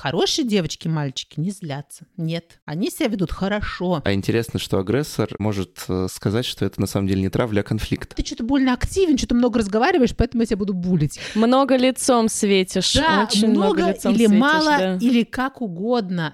Хорошие девочки, мальчики не злятся. Нет, они себя ведут хорошо. А интересно, что агрессор может э, сказать, что это на самом деле не травля, а конфликт. Ты что-то больно активен, что-то много разговариваешь, поэтому я тебя буду булить. Много лицом светишь. Да, Очень много, много лицом или светишь, мало, да. или как угодно.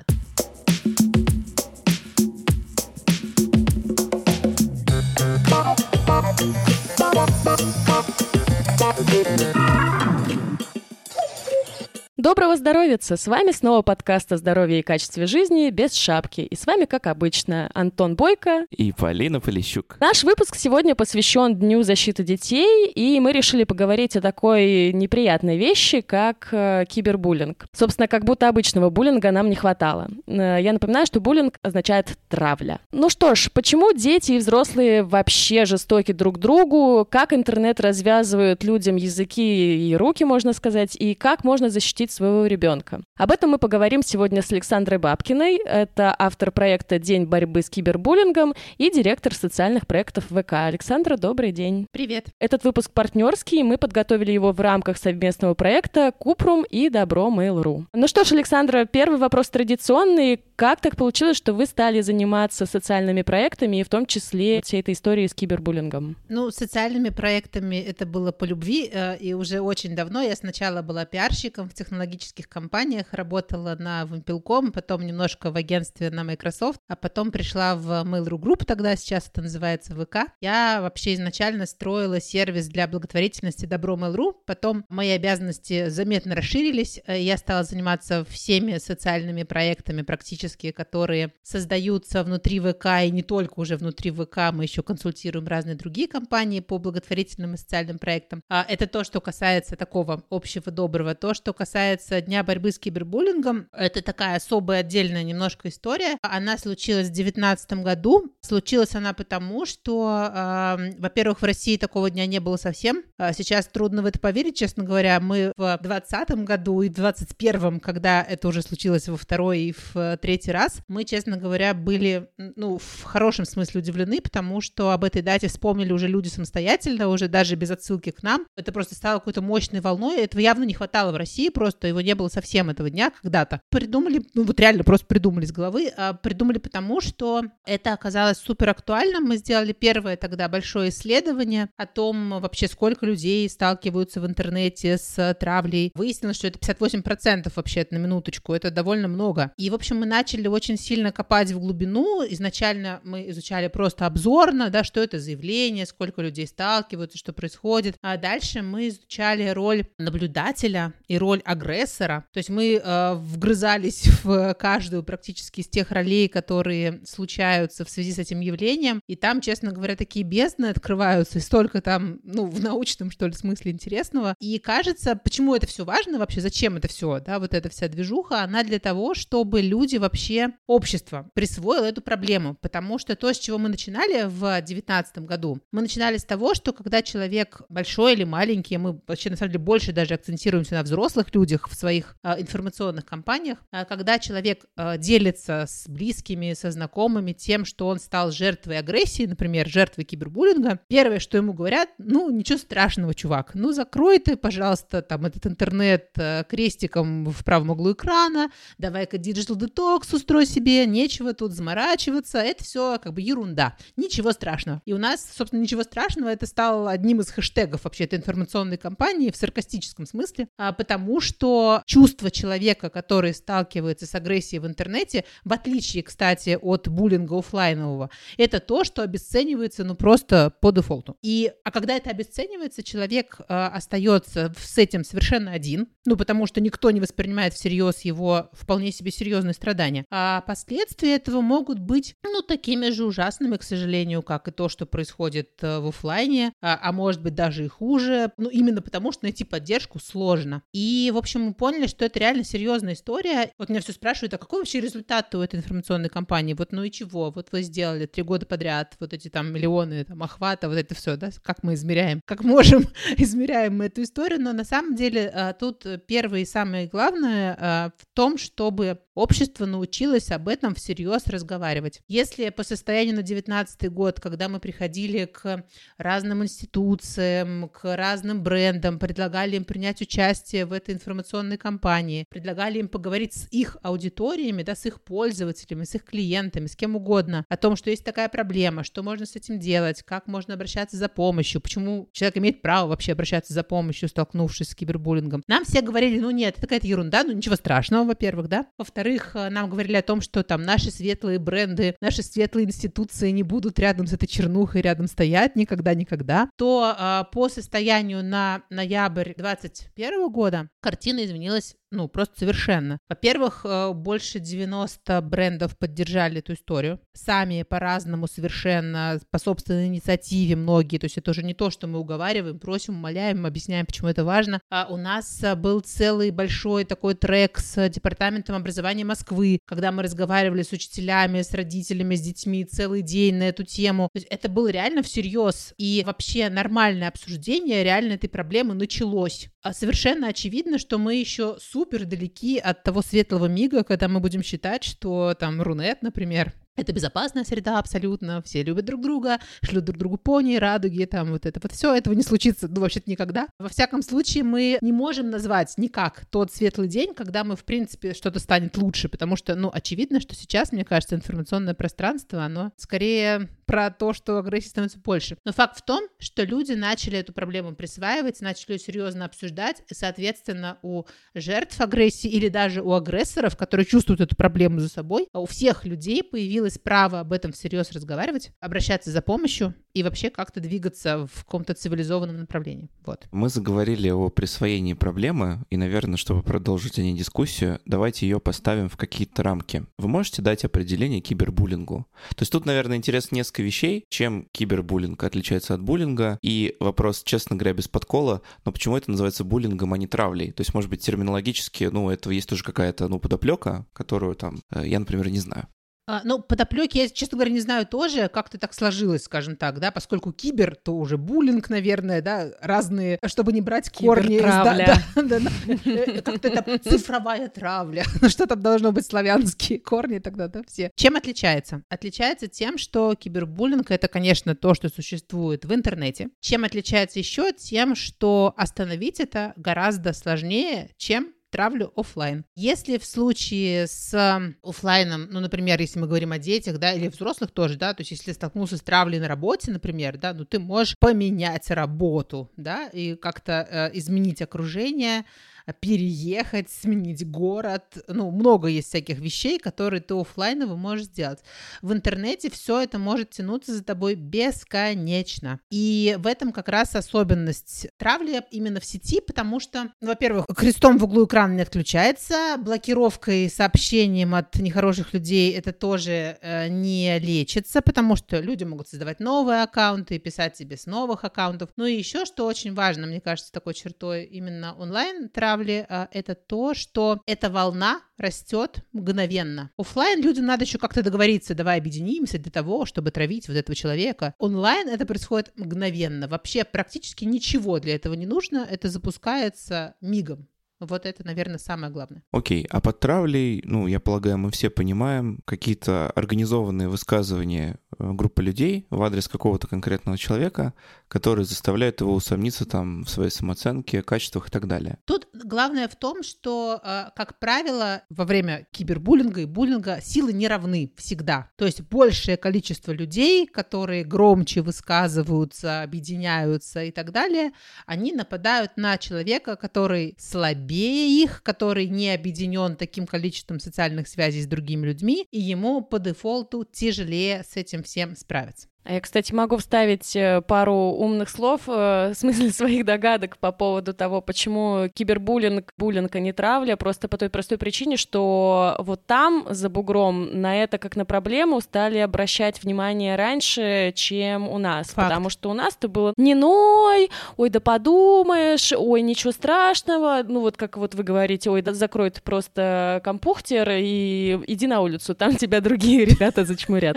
Доброго здоровья! С вами снова подкаст о здоровье и качестве жизни без шапки. И с вами, как обычно, Антон Бойко. И Полина Полищук. Наш выпуск сегодня посвящен Дню защиты детей, и мы решили поговорить о такой неприятной вещи, как э, кибербуллинг. Собственно, как будто обычного буллинга нам не хватало. Э, Я напоминаю, что буллинг означает травля. Ну что ж, почему дети и взрослые вообще жестоки друг к другу? Как интернет развязывает людям языки и руки, можно сказать, и как можно защитить своего ребенка? Об этом мы поговорим сегодня с Александрой Бабкиной. Это автор проекта «День борьбы с кибербуллингом» и директор социальных проектов ВК. Александра, добрый день. Привет. Этот выпуск партнерский, мы подготовили его в рамках совместного проекта Купрум и Добро Mail.ru. Ну что ж, Александра, первый вопрос традиционный. Как так получилось, что вы стали заниматься социальными проектами и в том числе всей этой историей с кибербуллингом? Ну, социальными проектами это было по любви, э, и уже очень давно я сначала была пиарщиком в технологических компаниях, работала на Вимпелком, потом немножко в агентстве на Microsoft, а потом пришла в Mail.ru Group, тогда сейчас это называется ВК. Я вообще изначально строила сервис для благотворительности Добро Mail.ru, потом мои обязанности заметно расширились, э, я стала заниматься всеми социальными проектами практически, которые создаются внутри ВК и не только уже внутри ВК, мы еще консультируем разные другие компании по благотворительным и социальным проектам. А Это то, что касается такого общего доброго. То, что касается Дня борьбы с кибербуллингом, это такая особая отдельная немножко история. Она случилась в 2019 году. Случилась она потому, что, э, во-первых, в России такого дня не было совсем. А Сейчас трудно в это поверить, честно говоря. Мы в 2020 году и в 2021, когда это уже случилось во второй и в э, третий раз, мы, честно говоря, были, ну, в хорошем смысле удивлены, потому что об этой дате вспомнили уже люди самостоятельно, уже даже без отсылки к нам. Это просто стало какой-то мощной волной. Этого явно не хватало в России, просто его не было совсем этого дня когда-то. Придумали, ну вот реально просто придумали с головы, а придумали потому, что это оказалось супер актуальным. Мы сделали первое тогда большое исследование о том вообще, сколько людей сталкиваются в интернете с травлей. Выяснилось, что это 58% вообще, это на минуточку, это довольно много. И, в общем, мы начали очень сильно копать в глубину. Изначально мы изучали просто обзорно, да, что это за явление, сколько людей сталкиваются, что происходит. А дальше мы изучали роль наблюдателя и роль агрессора. То есть мы э, вгрызались в каждую практически из тех ролей, которые случаются в связи с этим явлением. И там, честно говоря, такие бездны открываются, и столько там, ну, в научном, что ли, смысле интересного. И кажется, почему это все важно вообще, зачем это все, да, вот эта вся движуха, она для того, чтобы люди вообще, общество присвоило эту проблему, потому что то, с чего мы начинали в 2019 году, мы начинали с того, что когда человек большой или маленький, мы вообще на самом деле больше даже акцентируемся на взрослых людях в своих а, информационных кампаниях, а, когда человек а, делится с близкими, со знакомыми тем, что он стал жертвой агрессии, например, жертвой кибербуллинга, первое, что ему говорят, ну, ничего страшного, чувак, ну, закрой ты, пожалуйста, там, этот интернет э, крестиком в правом углу экрана, давай-ка digital detox устрой себе, нечего тут заморачиваться, это все как бы ерунда, ничего страшного. И у нас, собственно, ничего страшного, это стало одним из хэштегов вообще этой информационной кампании в саркастическом смысле, потому что чувство человека, который сталкивается с агрессией в интернете, в отличие, кстати, от буллинга оффлайнового, это то, что обесценивается, ну, просто по дефолту. И, а когда это обесценивается, человек э, остается с этим совершенно один, ну, потому что никто не воспринимает всерьез его вполне себе серьезные страдания. А последствия этого могут быть, ну, такими же ужасными, к сожалению, как и то, что происходит э, в оффлайне, а, а может быть даже и хуже, ну, именно потому что найти поддержку сложно. И, в общем, мы поняли, что это реально серьезная история. Вот меня все спрашивают, а какой вообще результат у этой информационной кампании? Вот ну и чего? Вот вы сделали три года подряд вот эти там миллионы там охвата, вот это все, да? Как мы измеряем? Как можем измеряем мы эту историю? Но на самом деле а, тут первое и самое главное а, в том, чтобы общество научилось об этом всерьез разговаривать. Если по состоянию на 19 год, когда мы приходили к разным институциям, к разным брендам, предлагали им принять участие в этой информационной информационные кампании, предлагали им поговорить с их аудиториями, да, с их пользователями, с их клиентами, с кем угодно, о том, что есть такая проблема, что можно с этим делать, как можно обращаться за помощью, почему человек имеет право вообще обращаться за помощью, столкнувшись с кибербуллингом. Нам все говорили, ну нет, это какая-то ерунда, ну ничего страшного, во-первых, да. Во-вторых, э, нам говорили о том, что там наши светлые бренды, наши светлые институции не будут рядом с этой чернухой рядом стоять никогда-никогда. То э, по состоянию на ноябрь 2021 года картина изменилась ну, просто совершенно. Во-первых, э, больше 90 брендов поддержали эту историю. Сами по-разному совершенно, по собственной инициативе многие. То есть это уже не то, что мы уговариваем, просим, умоляем, объясняем, почему это важно. А у нас э, был целый большой такой трек с Департаментом образования Москвы, когда мы разговаривали с учителями, с родителями, с детьми целый день на эту тему. То есть это было реально всерьез. И вообще нормальное обсуждение реально этой проблемы началось. А совершенно очевидно, что мы еще супер далеки от того светлого мига, когда мы будем считать, что там Рунет, например, это безопасная среда абсолютно, все любят друг друга, шлют друг другу пони, радуги, там вот это вот все, этого не случится, ну, вообще-то никогда. Во всяком случае, мы не можем назвать никак тот светлый день, когда мы, в принципе, что-то станет лучше, потому что, ну, очевидно, что сейчас, мне кажется, информационное пространство, оно скорее про то, что агрессии становится больше. Но факт в том, что люди начали эту проблему присваивать, начали ее серьезно обсуждать, и, соответственно, у жертв агрессии или даже у агрессоров, которые чувствуют эту проблему за собой, у всех людей появилось появилось право об этом всерьез разговаривать, обращаться за помощью и вообще как-то двигаться в каком-то цивилизованном направлении. Вот. Мы заговорили о присвоении проблемы, и, наверное, чтобы продолжить о ней дискуссию, давайте ее поставим в какие-то рамки. Вы можете дать определение кибербуллингу? То есть тут, наверное, интересно несколько вещей, чем кибербуллинг отличается от буллинга, и вопрос, честно говоря, без подкола, но почему это называется буллингом, а не травлей? То есть, может быть, терминологически, ну, этого есть тоже какая-то, ну, подоплека, которую там, э, я, например, не знаю. А, ну, подоплеки, я, честно говоря, не знаю тоже, как-то так сложилось, скажем так, да, поскольку кибер, то уже буллинг, наверное, да, разные, чтобы не брать корни. Да, да, да, э, как-то это цифровая травля. Ну, что там должно быть славянские корни тогда, да, все. Чем отличается? Отличается тем, что кибербуллинг — это, конечно, то, что существует в интернете. Чем отличается еще? Тем, что остановить это гораздо сложнее, чем травлю офлайн. Если в случае с офлайном, ну, например, если мы говорим о детях, да, или взрослых тоже, да, то есть если столкнулся с травлей на работе, например, да, ну, ты можешь поменять работу, да, и как-то э, изменить окружение, переехать, сменить город. Ну, много есть всяких вещей, которые ты офлайново можешь сделать. В интернете все это может тянуться за тобой бесконечно. И в этом как раз особенность травли именно в сети, потому что, ну, во-первых, крестом в углу экрана не отключается, блокировкой сообщением от нехороших людей это тоже э, не лечится, потому что люди могут создавать новые аккаунты и писать тебе с новых аккаунтов. Ну и еще, что очень важно, мне кажется, такой чертой именно онлайн травли, а, это то, что эта волна растет мгновенно. Оффлайн людям надо еще как-то договориться, давай объединимся для того, чтобы травить вот этого человека. Онлайн это происходит мгновенно. Вообще практически ничего для этого не нужно. Это запускается мигом. Вот это, наверное, самое главное. Окей, окей. а под травлей, ну, я полагаю, мы все понимаем какие-то организованные высказывания э, группы людей в адрес какого-то конкретного человека, которые заставляют его усомниться там в своей самооценке, качествах и так далее. Тут главное в том, что, э, как правило, во время кибербуллинга и буллинга силы не равны всегда. То есть большее количество людей, которые громче высказываются, объединяются и так далее, они нападают на человека, который слабее слабее их, который не объединен таким количеством социальных связей с другими людьми, и ему по дефолту тяжелее с этим всем справиться. А я, кстати, могу вставить э, пару умных слов э, в смысле своих догадок по поводу того, почему кибербуллинг, буллинг, а не травля, просто по той простой причине, что вот там, за бугром, на это как на проблему стали обращать внимание раньше, чем у нас. Факт. Потому что у нас-то было не ной, ой, да подумаешь, ой, ничего страшного, ну вот как вот вы говорите, ой, да закрой ты просто компухтер и иди на улицу, там тебя другие ребята зачмурят.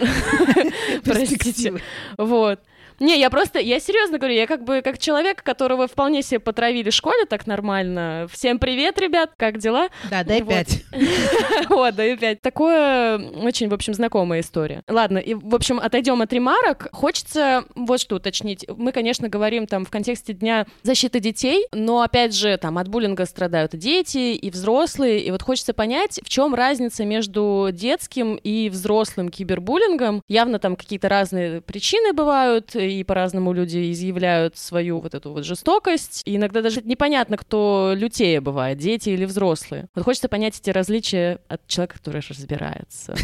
простите. Вот. Не, я просто, я серьезно говорю, я как бы как человек, которого вполне себе потравили в школе так нормально. Всем привет, ребят, как дела? Да, дай пять. Вот, дай пять. Такое очень, в общем, знакомая история. Ладно, и, в общем, отойдем от ремарок. Хочется вот что уточнить. Мы, конечно, говорим там в контексте Дня защиты детей, но, опять же, там от буллинга страдают и дети, и взрослые, и вот хочется понять, в чем разница между детским и взрослым кибербуллингом. Явно там какие-то разные причины бывают, и по-разному люди изъявляют свою вот эту вот жестокость. И иногда даже непонятно, кто лютее бывает, дети или взрослые. Вот хочется понять эти различия от человека, который разбирается.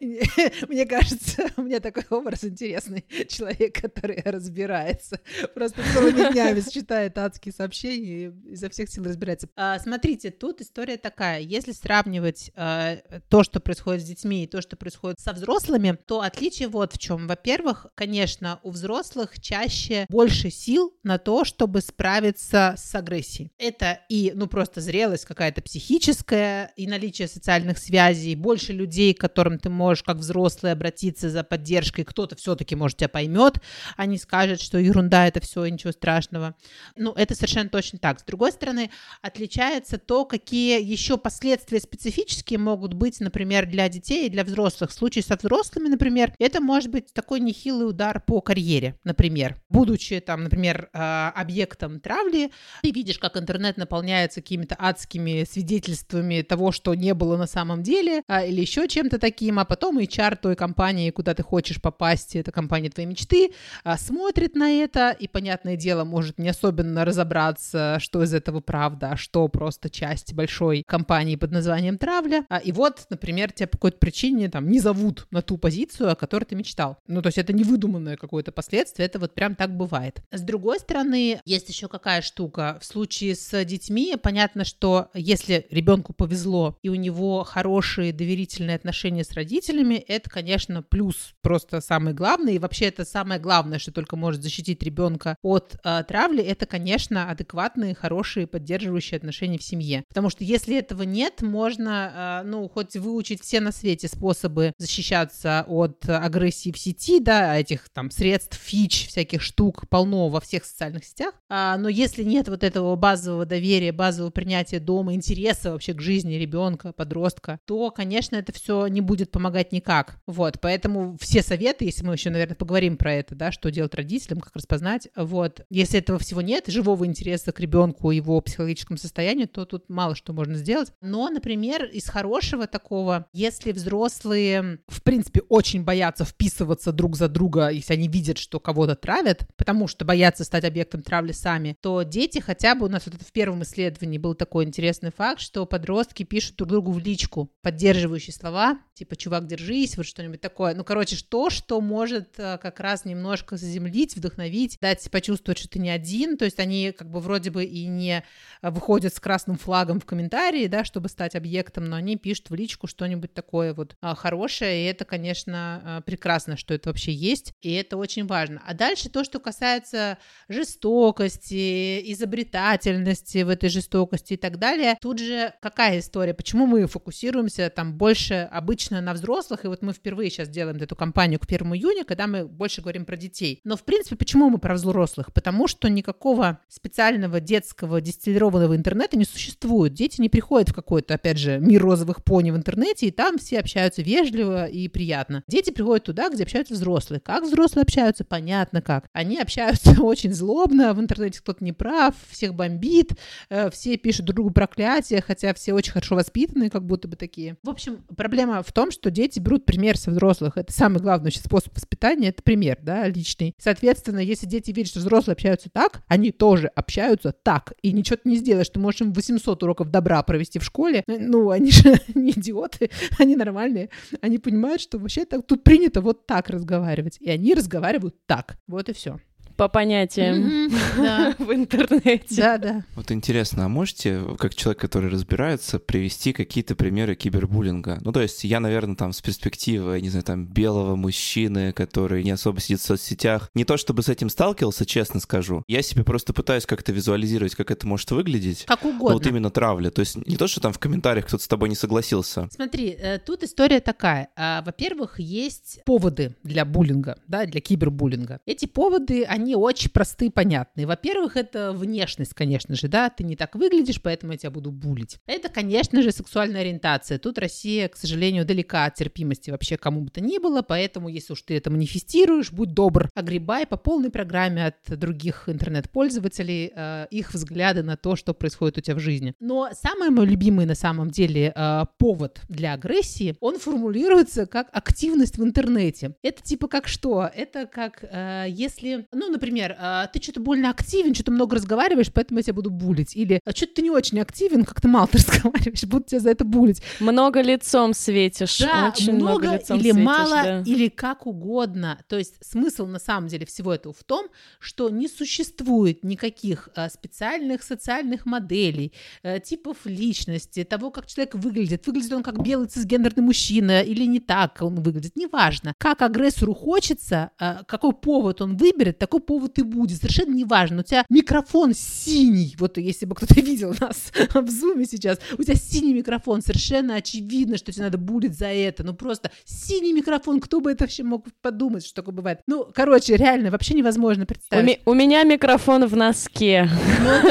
Мне кажется, у меня такой образ интересный. Человек, который разбирается. Просто целыми днями читает адские сообщения и изо всех сил разбирается. А, смотрите, тут история такая. Если сравнивать а, то, что происходит с детьми, и то, что происходит со взрослыми, то отличие вот в чем. Во-первых, конечно, у взрослых чаще больше сил на то, чтобы справиться с агрессией. Это и, ну, просто зрелость какая-то психическая, и наличие социальных связей, больше людей, к которым ты можешь как взрослый обратиться за поддержкой, кто-то все-таки, может, тебя поймет, а не скажет, что ерунда, это все, ничего страшного. Ну, это совершенно точно так. С другой стороны, отличается то, какие еще последствия специфические могут быть, например, для детей и для взрослых. В случае со взрослыми, например, это может быть такой нехилый удар по карьере, например. Будучи там, например, а, объектом травли, ты видишь, как интернет наполняется какими-то адскими свидетельствами того, что не было на самом деле, а, или еще чем-то таким, а потом HR той компании, куда ты хочешь попасть, это компания твоей мечты, а, смотрит на это и, понятное дело, может не особенно разобраться, что из этого правда, а что просто часть большой компании под названием травля. И вот, например, тебя по какой-то причине там не зовут на ту позицию, о которой ты мечтал. Ну, то есть это не выдуманное какое-то последствие, это вот прям так бывает. С другой стороны, есть еще какая штука. В случае с детьми понятно, что если ребенку повезло и у него хорошие доверительные отношения с родителями, это, конечно, плюс просто самый главный. И вообще это самое главное, что только может защитить ребенка от э, травли, это, конечно, адекватные, хорошие, поддерживающие отношения в семье. Потому что если этого нет, можно, э, ну, хоть выучить все на свете способы защищаться от агрессии в сети, да, этих там средств, фич, всяких штук полно во всех социальных сетях. А, но если нет вот этого базового доверия, базового принятия дома, интереса вообще к жизни ребенка, подростка, то, конечно, это все не будет помогать никак. Вот, поэтому все советы, если мы еще, наверное, поговорим про это, да, что делать родителям, как распознать, вот, если этого всего нет, живого интереса к ребенку, его психологическому состоянию, то тут мало что можно сделать. Но, например, из хорошего такого, если взрослые, в принципе, очень боятся вписываться друг за друга, если они видят, что кого-то травят, потому что боятся стать объектом травли сами, то дети хотя бы, у нас вот это в первом исследовании был такой интересный факт, что подростки пишут друг другу в личку поддерживающие слова, типа «чувак, держись», вот что-нибудь такое. Ну, короче, что, что может э, как раз немножко заземлить, вдохновить, дать почувствовать, что ты не один, то есть они как бы вроде бы и не выходят с красным флагом в комментарии, да, чтобы стать объектом, но они пишут в личку что-нибудь такое вот а, хорошее, и это, конечно, а, прекрасно, что это вообще есть, и это очень важно. А дальше то, что касается жестокости, изобретательности в этой жестокости и так далее, тут же какая история, почему мы фокусируемся там больше обычно на взрослых, и вот мы впервые сейчас делаем эту кампанию к 1 июня, когда мы больше говорим про детей. Но, в принципе, почему мы про взрослых? Потому что никакого специального детского дистиллированного интернета не существует. Дети не приходят в какой-то, опять же, мир розовых пони в интернете, и там все общаются вежливо и приятно. Дети приходят туда, где общаются взрослые. Как взрослые общаются? Понятно как. Они общаются очень злобно, в интернете кто-то не прав, всех бомбит, э, все пишут друг другу проклятия, хотя все очень хорошо воспитанные, как будто бы такие. В общем, проблема в том, что дети берут пример со взрослых. Это самый главный способ воспитания, это пример, да, личный. Соответственно, если дети видят, что взрослые общаются так, они тоже общаются так. И ничего ты не сделаешь. Ты можешь им 800 уроков добра провести в школе. Ну, они же не идиоты, они нормальные. Они понимают, что вообще так, тут принято вот так разговаривать. И они разговаривают так. Вот и все. По понятиям в интернете. Да, да. Вот интересно, а можете, как человек, который разбирается, привести какие-то примеры кибербуллинга? Ну, то есть я, наверное, там с перспективы, не знаю, там, белого мужчины, который не особо сидит в соцсетях, не то чтобы с этим сталкивался, честно скажу. Я себе просто пытаюсь как-то визуализировать, как это может выглядеть. Как угодно. Вот именно травля. То есть не то, что там в комментариях кто-то с тобой не согласился. Смотри, э, тут история такая. А, во-первых, есть поводы для буллинга, да, для кибербуллинга. Эти поводы, они очень простые, понятные. Во-первых, это внешность, конечно же, да, ты не так выглядишь, поэтому я тебя буду булить. Это, конечно же, сексуальная ориентация. Тут Россия, к сожалению, далека от терпимости вообще кому бы то ни было, поэтому если уж ты это манифестируешь, будь добр, огребай по полной программе от других интернет-пользователей э, их взгляды на то, что происходит у тебя в жизни. Но самый мой любимый на самом деле э, повод для агрессии, он формулируется как активность в интернете. Это типа как что? Это как э, если, ну, например, э, ты что-то больно активен, что-то много разговариваешь, поэтому я тебя буду булить. Или «А что-то ты не очень активен, как-то мало ты разговариваешь, буду тебя за это булить. Много лицом светишь. Да, очень много, много лицом или светишь, мало, да. или как угодно. То есть смысл на самом деле всего этого в том, что не существует никаких э, специальных социальных моделей, э, типов личности, того, как человек выглядит. Выглядит он как белый цисгендерный мужчина или не так он выглядит, неважно. Как агрессору хочется, какой повод он выберет, такой повод и будет. Совершенно неважно. У тебя микрофон синий, вот если бы кто-то видел нас в зуме сейчас, у тебя синий микрофон, совершенно очевидно, что тебе надо булить за это. Ну просто синий микрофон, кто бы это вообще мог подумать, что такое бывает. Ну, короче, реально, вообще невозможно У, представить. ми- у меня микрофон в носке.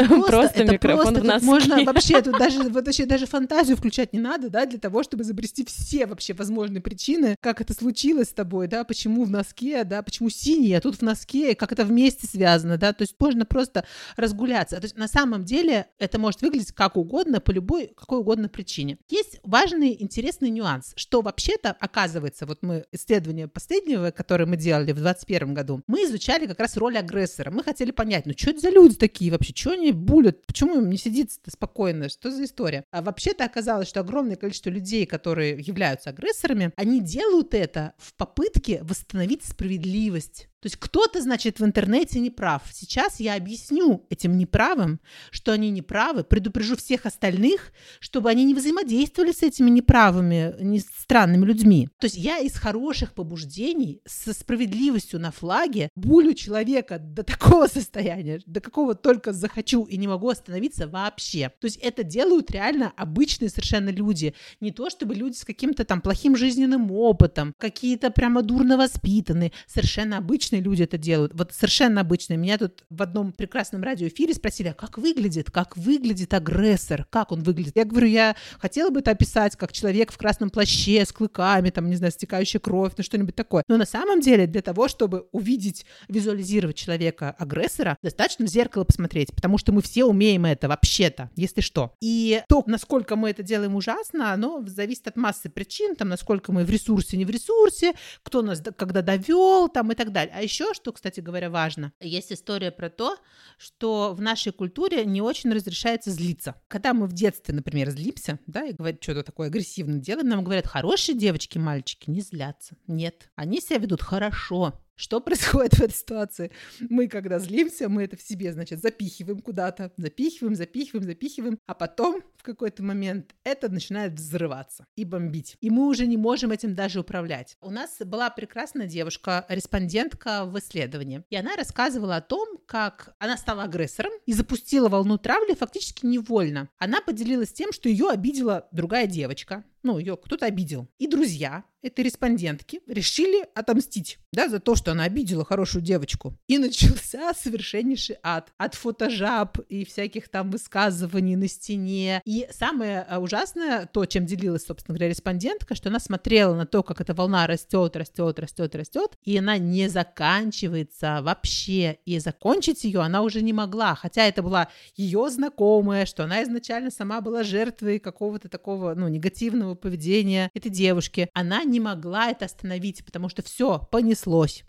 Ну, Просто это микрофон просто в носке. Можно вообще тут даже вот вообще даже фантазию включать не надо, да, для того, чтобы изобрести все вообще возможные причины, как это случилось с тобой, да, почему в носке, да, почему синий, а тут в носке, и как это вместе связано, да, то есть можно просто разгуляться. То есть на самом деле это может выглядеть как угодно, по любой, какой угодно причине. Есть важный, интересный нюанс, что вообще-то, оказывается, вот мы исследование последнего, которое мы делали в 2021 году, мы изучали как раз роль агрессора. Мы хотели понять, ну что это за люди такие вообще, что они булят, почему им не сидится спокойно, что за история. А вообще-то оказалось, что огромное количество людей, которые являются агрессорами, они делают это в попытке восстановить справедливость. То есть кто-то, значит, в интернете не прав. Сейчас я объясню этим неправым, что они неправы, предупрежу всех остальных, чтобы они не взаимодействовали с этими неправыми, не странными людьми. То есть я из хороших побуждений, со справедливостью на флаге, булю человека до такого состояния, до какого только захочу и не могу остановиться вообще. То есть это делают реально обычные совершенно люди. Не то чтобы люди с каким-то там плохим жизненным опытом, какие-то прямо дурно воспитанные, совершенно обычные люди это делают. Вот совершенно обычные. Меня тут в одном прекрасном радиоэфире спросили, а как выглядит, как выглядит агрессор, как он выглядит. Я говорю, я хотела бы это описать как человек в красном плаще с клыками, там, не знаю, стекающая кровь, ну что-нибудь такое. Но на самом деле для того, чтобы увидеть, визуализировать человека-агрессора, достаточно в зеркало посмотреть, потому что мы все умеем это вообще-то, если что. И то, насколько мы это делаем ужасно, оно зависит от массы причин, там, насколько мы в ресурсе, не в ресурсе, кто нас когда довел, там, и так далее. А еще, что, кстати говоря, важно, есть история про то, что в нашей культуре не очень разрешается злиться. Когда мы в детстве, например, злимся, да, и говорят, что-то такое агрессивное делаем, нам говорят, хорошие девочки, мальчики не злятся. Нет, они себя ведут хорошо. Что происходит в этой ситуации? Мы, когда злимся, мы это в себе, значит, запихиваем куда-то, запихиваем, запихиваем, запихиваем, а потом в какой-то момент это начинает взрываться и бомбить. И мы уже не можем этим даже управлять. У нас была прекрасная девушка, респондентка в исследовании, и она рассказывала о том, как она стала агрессором и запустила волну травли фактически невольно. Она поделилась тем, что ее обидела другая девочка, ну, ее кто-то обидел. И друзья этой респондентки решили отомстить, да, за то, что она обидела хорошую девочку. И начался совершеннейший ад. От фотожаб и всяких там высказываний на стене. И самое а, ужасное, то, чем делилась, собственно говоря, респондентка, что она смотрела на то, как эта волна растет, растет, растет, растет, и она не заканчивается вообще. И закончить ее она уже не могла, хотя это была ее знакомая, что она изначально сама была жертвой какого-то такого, ну, негативного поведения этой девушки. Она не могла это остановить, потому что все понеслось.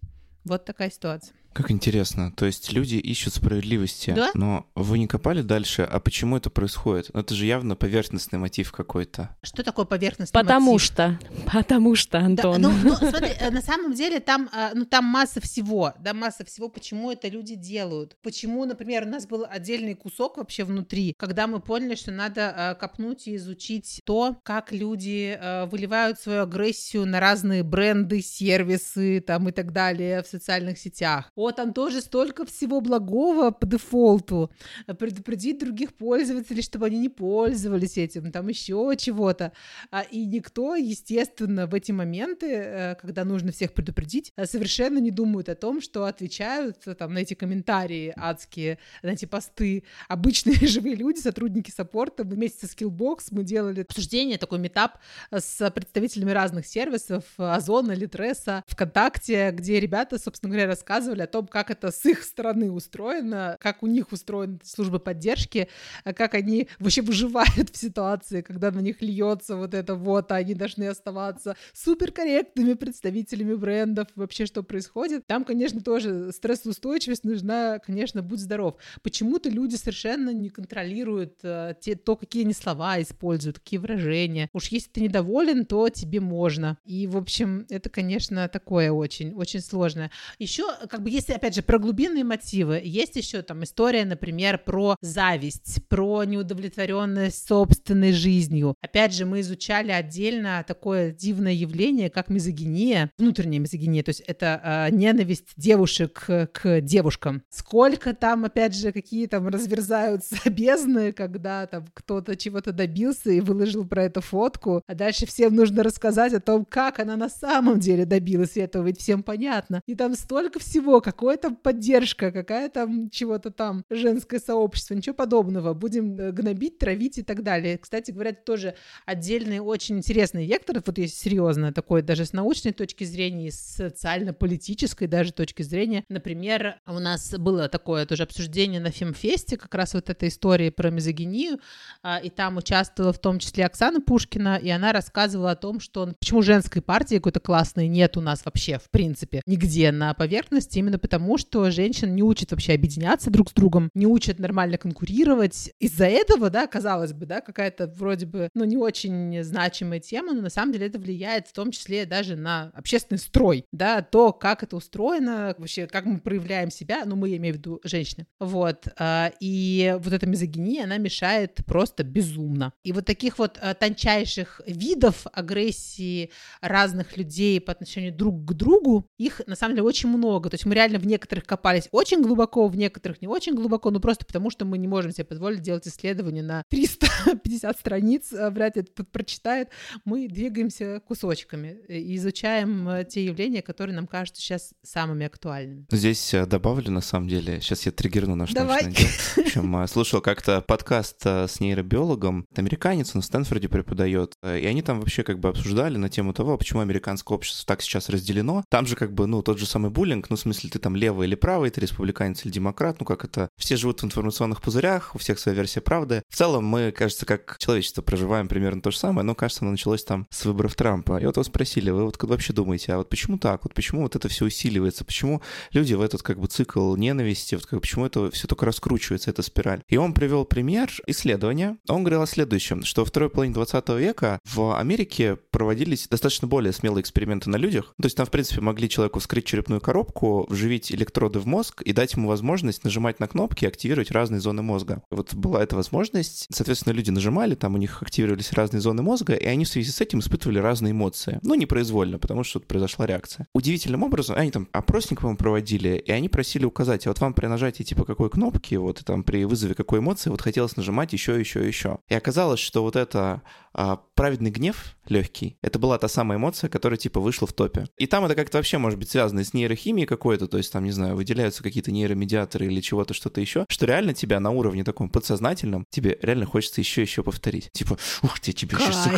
Вот такая ситуация. Как интересно. То есть люди ищут справедливости, Да. но вы не копали дальше, а почему это происходит? Ну, это же явно поверхностный мотив какой-то. Что такое поверхностный Потому мотив? что, потому что, Да, Антон. ну, ну, смотри, э, на самом деле там, э, ну, там масса всего, да, масса всего, почему это люди делают. Почему, например, у нас был отдельный кусок вообще внутри, когда мы поняли, что надо э, копнуть и изучить то, как люди выливают свою агрессию на разные бренды, сервисы там и так далее в социальных сетях. О, там тоже столько всего благого по дефолту. Предупредить других пользователей, чтобы они не пользовались этим, там еще чего-то. А, И никто, естественно, в эти моменты, э, когда нужно всех предупредить, э, совершенно не думают о том, что отвечают э, там на эти комментарии адские, на эти посты обычные живые люди, сотрудники саппорта. Мы вместе со Skillbox мы делали обсуждение, такой метап с представителями разных сервисов, Озона, Литреса, ВКонтакте, где ребята, собственно говоря, рассказывали о том, как это с их стороны устроено, как у них устроены службы поддержки, а как они вообще выживают в ситуации, когда на них льется вот это вот, а они должны оставаться суперкорректными представителями брендов, вообще что происходит. Там, конечно, тоже стрессоустойчивость нужна, конечно, будь здоров. Почему-то люди совершенно не контролируют э, те, то, какие они слова используют, какие выражения. Уж если ты недоволен, то тебе можно. И, в общем, это, конечно, такое очень, очень сложное. Еще, как бы, если, опять же, про глубинные мотивы, есть еще там история, например, про зависть, про неудовлетворенность собственной жизнью. Опять же, мы изучали отдельно такое дивное явление, как мизогиния, внутренняя мизогиния, то есть это э, ненависть девушек к, девушкам. Сколько там, опять же, какие там разверзаются бездны, когда там кто-то чего-то добился и выложил про это фотку, а дальше всем нужно рассказать о том, как она на самом деле добилась этого, ведь всем понятно. И там столько всего, какая там поддержка, какая там чего-то там женское сообщество, ничего подобного. Будем э, гнобить, травить и так далее. Кстати говоря, это тоже отдельный очень интересный вектор, вот если серьезно, такой даже с научной точки зрения, и с социально-политической даже точки зрения. Например, у нас было такое тоже обсуждение на Фемфесте, как раз вот этой истории про мизогинию, а, и там участвовала в том числе Оксана Пушкина, и она рассказывала о том, что почему женской партии какой-то классной нет у нас вообще, в принципе, нигде на поверхности, именно потому, что женщин не учат вообще объединяться друг с другом, не учат нормально конкурировать. Из-за этого, да, казалось бы, да, какая-то вроде бы, ну, не очень значимая тема, но на самом деле это влияет в том числе даже на общественный строй, да, то, как это устроено, вообще, как мы проявляем себя, ну, мы, я имею в виду женщины, вот, а, и вот эта мизогиния, она мешает просто безумно. И вот таких вот а, тончайших видов агрессии разных людей по отношению друг к другу, их на самом деле очень много. То есть мы реально в некоторых копались очень глубоко, в некоторых не очень глубоко, ну просто потому, что мы не можем себе позволить делать исследования на 350 страниц, а, вряд ли это прочитает. Мы двигаемся кусочками и изучаем э, те явления, которые нам кажутся сейчас самыми актуальными. Здесь э, добавлю, на самом деле, сейчас я триггерну наш Давай. В общем, э, слушал как-то подкаст с нейробиологом, американец, он в Стэнфорде преподает, и они там вообще как бы обсуждали на тему того, почему американское общество так сейчас разделено. Там же как бы, ну, тот же самый буллинг, ну, в смысле, ты там левый или правый, ты республиканец или демократ, ну, как это, все живут в информационных пузырях, у всех своя версия правды. В целом мы, кажется, как человечество проживаем примерно то же самое, но, кажется, оно началось там с выборов Трампа. И вот его спросили, вы вот как вообще думаете, а вот почему так? Вот почему вот это все усиливается? Почему люди в этот как бы цикл ненависти, вот как, почему это все только раскручивается, эта спираль? И он привел пример исследования. Он говорил о следующем, что во второй половине 20 века в Америке проводились достаточно более смелые эксперименты на людях. То есть там, в принципе, могли человеку вскрыть черепную коробку, вживить электроды в мозг и дать ему возможность нажимать на кнопки и активировать разные зоны мозга. Вот была эта возможность. Соответственно, люди нажимали, там у них активировались разные зоны мозга, и они в связи с этим испытывали разные эмоции. Ну, непроизвольно, потому что тут произошла реакция. Удивительным образом, они там опросник, по-моему, проводили, и они просили указать, а вот вам при нажатии типа какой кнопки, вот и там при вызове какой эмоции, вот хотелось нажимать еще, еще, еще. И оказалось, что вот это а, праведный гнев легкий, это была та самая эмоция, которая типа вышла в топе. И там это как-то вообще может быть связано с нейрохимией какой-то, то есть там, не знаю, выделяются какие-то нейромедиаторы или чего-то, что-то еще, что реально тебя на уровне таком подсознательном, тебе реально хочется еще еще повторить. Типа, ух ты, тебе сейчас...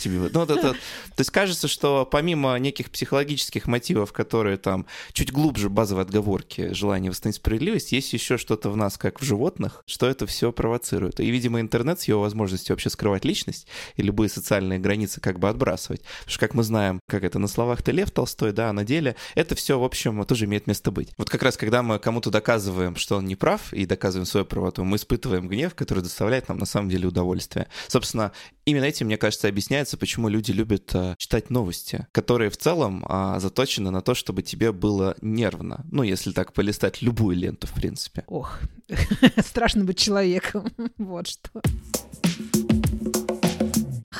Тебе. Ну, вот это- То есть кажется, что помимо неких психологических мотивов, которые там чуть глубже базовой отговорки, желание восстановить справедливость, есть еще что-то в нас, как в животных, что это все провоцирует. И, видимо, интернет с его возможностью вообще скрывать личность и любые социальные границы как бы отбрасывать. Потому что, как мы знаем, как это на словах ты Лев Толстой, да, а на деле это все, в общем, тоже имеет место быть. Вот как раз, когда мы кому-то доказываем, что он не прав, и доказываем свою правоту, мы испытываем гнев, который доставляет нам на самом деле удовольствие. Собственно, именно этим, мне кажется, объясняется, почему люди любят э, читать новости, которые в целом э, заточены на то, чтобы тебе было нервно. Ну, если так полистать любую ленту, в принципе. Ох, страшно быть человеком. вот что.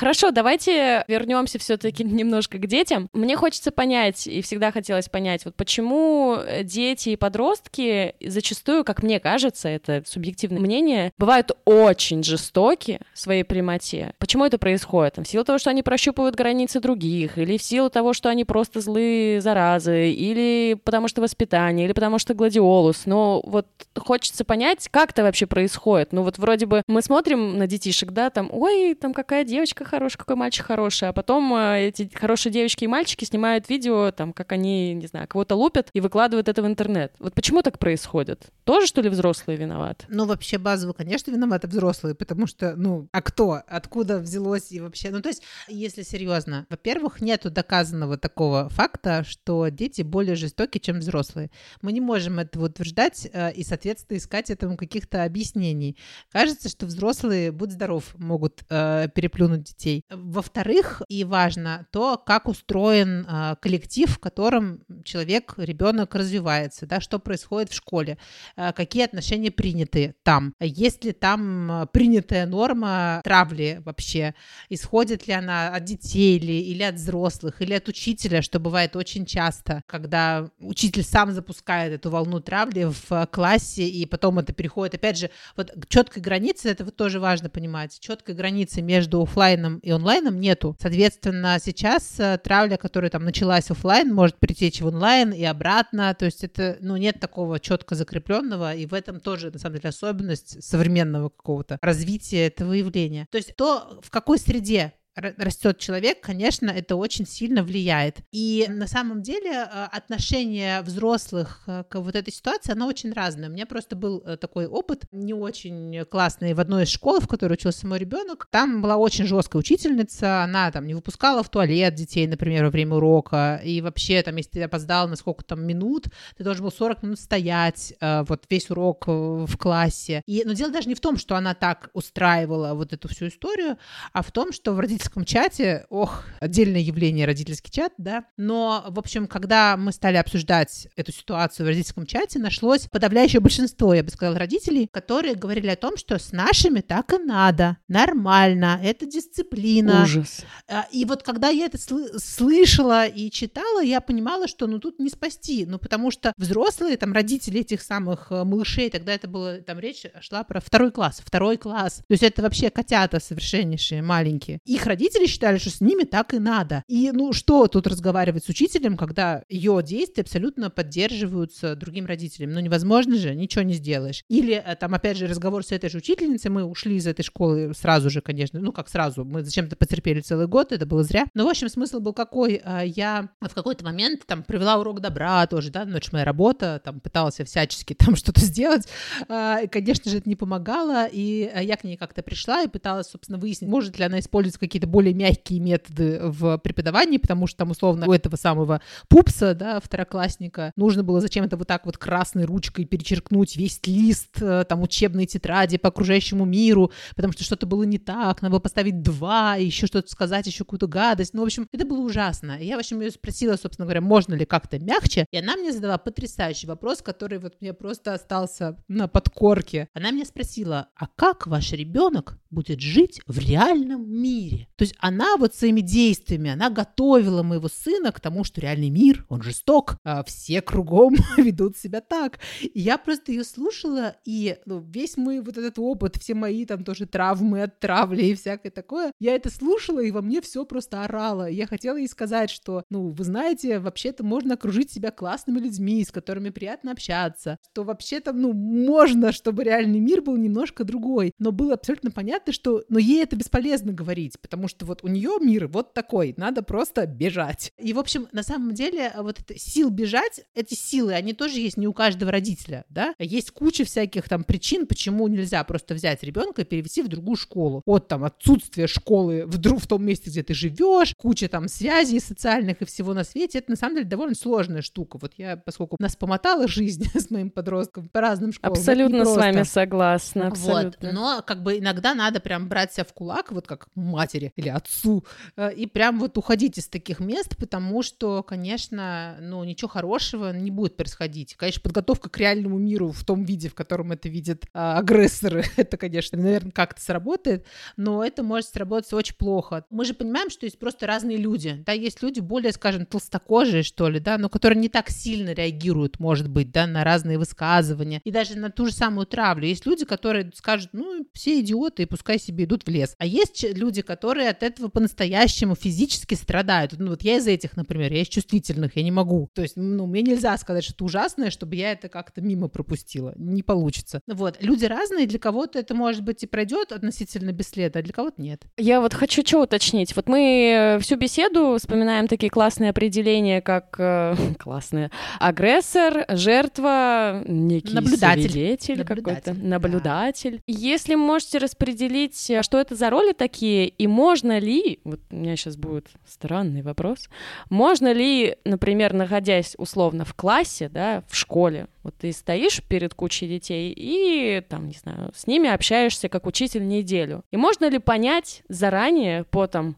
Хорошо, давайте вернемся все-таки немножко к детям. Мне хочется понять, и всегда хотелось понять, вот почему дети и подростки зачастую, как мне кажется, это субъективное мнение, бывают очень жестоки в своей прямоте. Почему это происходит? В силу того, что они прощупывают границы других, или в силу того, что они просто злые заразы, или потому что воспитание, или потому что гладиолус. Но вот хочется понять, как это вообще происходит. Ну вот вроде бы мы смотрим на детишек, да, там, ой, там какая девочка хороший, какой мальчик хороший, а потом э, эти хорошие девочки и мальчики снимают видео, там, как они, не знаю, кого-то лупят и выкладывают это в интернет. Вот почему так происходит? Тоже, что ли, взрослые виноваты? Ну, вообще, базово, конечно, виноваты взрослые, потому что, ну, а кто? Откуда взялось и вообще? Ну, то есть, если серьезно, во-первых, нету доказанного такого факта, что дети более жестоки, чем взрослые. Мы не можем этого утверждать э, и, соответственно, искать этому каких-то объяснений. Кажется, что взрослые, будь здоров, могут э, переплюнуть детей. Во-вторых, и важно то, как устроен э, коллектив, в котором человек, ребенок развивается, да, что происходит в школе, э, какие отношения приняты там, есть ли там принятая норма травли вообще, исходит ли она от детей или, или от взрослых, или от учителя, что бывает очень часто, когда учитель сам запускает эту волну травли в классе, и потом это переходит, опять же, вот четкой границы, это вот тоже важно понимать, четкой границы между офлайном офлайном и онлайном нету. Соответственно, сейчас э, травля, которая там началась офлайн, может притечь в онлайн и обратно. То есть это, ну, нет такого четко закрепленного, и в этом тоже, на самом деле, особенность современного какого-то развития этого явления. То есть то, в какой среде растет человек, конечно, это очень сильно влияет. И на самом деле э, отношение взрослых э, к вот этой ситуации, оно очень разное. У меня просто был э, такой опыт не очень классный в одной из школ, в которой учился мой ребенок. Там была очень жесткая учительница, она там не выпускала в туалет детей, например, во время урока, и вообще там, если ты опоздал на сколько там минут, ты должен был 40 минут стоять вот весь урок в классе. И, но дело даже не в том, что она так устраивала вот эту всю историю, а в том, что в родительском родительском чате, ох, отдельное явление родительский чат, да, но, в общем, когда мы стали обсуждать эту ситуацию в родительском чате, нашлось подавляющее большинство, я бы сказала, родителей, которые говорили о том, что с нашими так и надо, нормально, это дисциплина. Ужас. А, и вот когда я это сл- слышала и читала, я понимала, что ну тут не спасти, ну потому что взрослые, там, родители этих самых э, малышей, тогда это было, там речь шла про второй класс, второй класс, то есть это вообще котята совершеннейшие, маленькие. Их родители считали, что с ними так и надо. И ну что тут разговаривать с учителем, когда ее действия абсолютно поддерживаются другим родителям? Ну невозможно же, ничего не сделаешь. Или э, там опять же разговор с этой же учительницей, мы ушли из этой школы сразу же, конечно, ну как сразу, мы зачем-то потерпели целый год, это было зря. Но в общем смысл был какой? А, я в какой-то момент там провела урок добра тоже, да, ночь моя работа, там пыталась всячески там что-то сделать. А, и, конечно же, это не помогало, и э, я к ней как-то пришла и пыталась, собственно, выяснить, может ли она использовать какие-то какие-то более мягкие методы в преподавании, потому что там условно у этого самого пупса, да, второклассника, нужно было зачем-то вот так вот красной ручкой перечеркнуть весь лист э, там учебной тетради по окружающему миру, потому что что-то было не так, надо было поставить два, еще что-то сказать, еще какую-то гадость. Ну, в общем, это было ужасно. Я, в общем, ее спросила, собственно говоря, можно ли как-то мягче, и она мне задала потрясающий вопрос, который вот мне просто остался на подкорке. Она меня спросила, а как ваш ребенок будет жить в реальном мире? То есть она вот своими действиями, она готовила моего сына к тому, что реальный мир, он жесток, а все кругом ведут себя так. И я просто ее слушала, и ну, весь мой вот этот опыт, все мои там тоже травмы от травли и всякое такое, я это слушала, и во мне все просто орало. Я хотела ей сказать, что, ну, вы знаете, вообще-то можно окружить себя классными людьми, с которыми приятно общаться, что вообще-то, ну, можно, чтобы реальный мир был немножко другой. Но было абсолютно понятно, понятно, что, но ей это бесполезно говорить, потому что вот у нее мир вот такой, надо просто бежать. И, в общем, на самом деле, вот это сил бежать, эти силы, они тоже есть не у каждого родителя, да? Есть куча всяких там причин, почему нельзя просто взять ребенка и перевести в другую школу. От там отсутствия школы в, в том месте, где ты живешь, куча там связей социальных и всего на свете. Это на самом деле довольно сложная штука. Вот я, поскольку нас помотала жизнь с моим подростком по разным школам. Абсолютно с вами согласна. Абсолютно. Вот. Но как бы иногда надо прям брать себя в кулак, вот как матери или отцу, э, и прям вот уходить из таких мест, потому что, конечно, ну ничего хорошего не будет происходить. Конечно, подготовка к реальному миру в том виде, в котором это видят а, агрессоры, это, конечно, наверное, как-то сработает, но это может сработать очень плохо. Мы же понимаем, что есть просто разные люди, да, есть люди более, скажем, толстокожие, что ли, да, но которые не так сильно реагируют, может быть, да, на разные высказывания и даже на ту же самую травлю. Есть люди, которые скажут, ну, все идиоты, и пускай себе идут в лес. А есть люди, которые от этого по-настоящему физически страдают. Ну, вот я из этих, например, я из чувствительных, я не могу. То есть, ну, мне нельзя сказать, что это ужасное, чтобы я это как-то мимо пропустила. Не получится. Вот. Люди разные, для кого-то это, может быть, и пройдет относительно бесследно, а для кого-то нет. Я вот хочу что уточнить. Вот мы всю беседу вспоминаем такие классные определения, как э, классные агрессор, жертва, некий наблюдатель, свидетель какой-то, наблюдатель. Да. Если можете распределить, э, что это за роли такие, и можно ли, вот у меня сейчас будет странный вопрос, можно ли, например, находясь условно в классе, да, в школе, вот ты стоишь перед кучей детей и, там, не знаю, с ними общаешься как учитель неделю. И можно ли понять заранее по там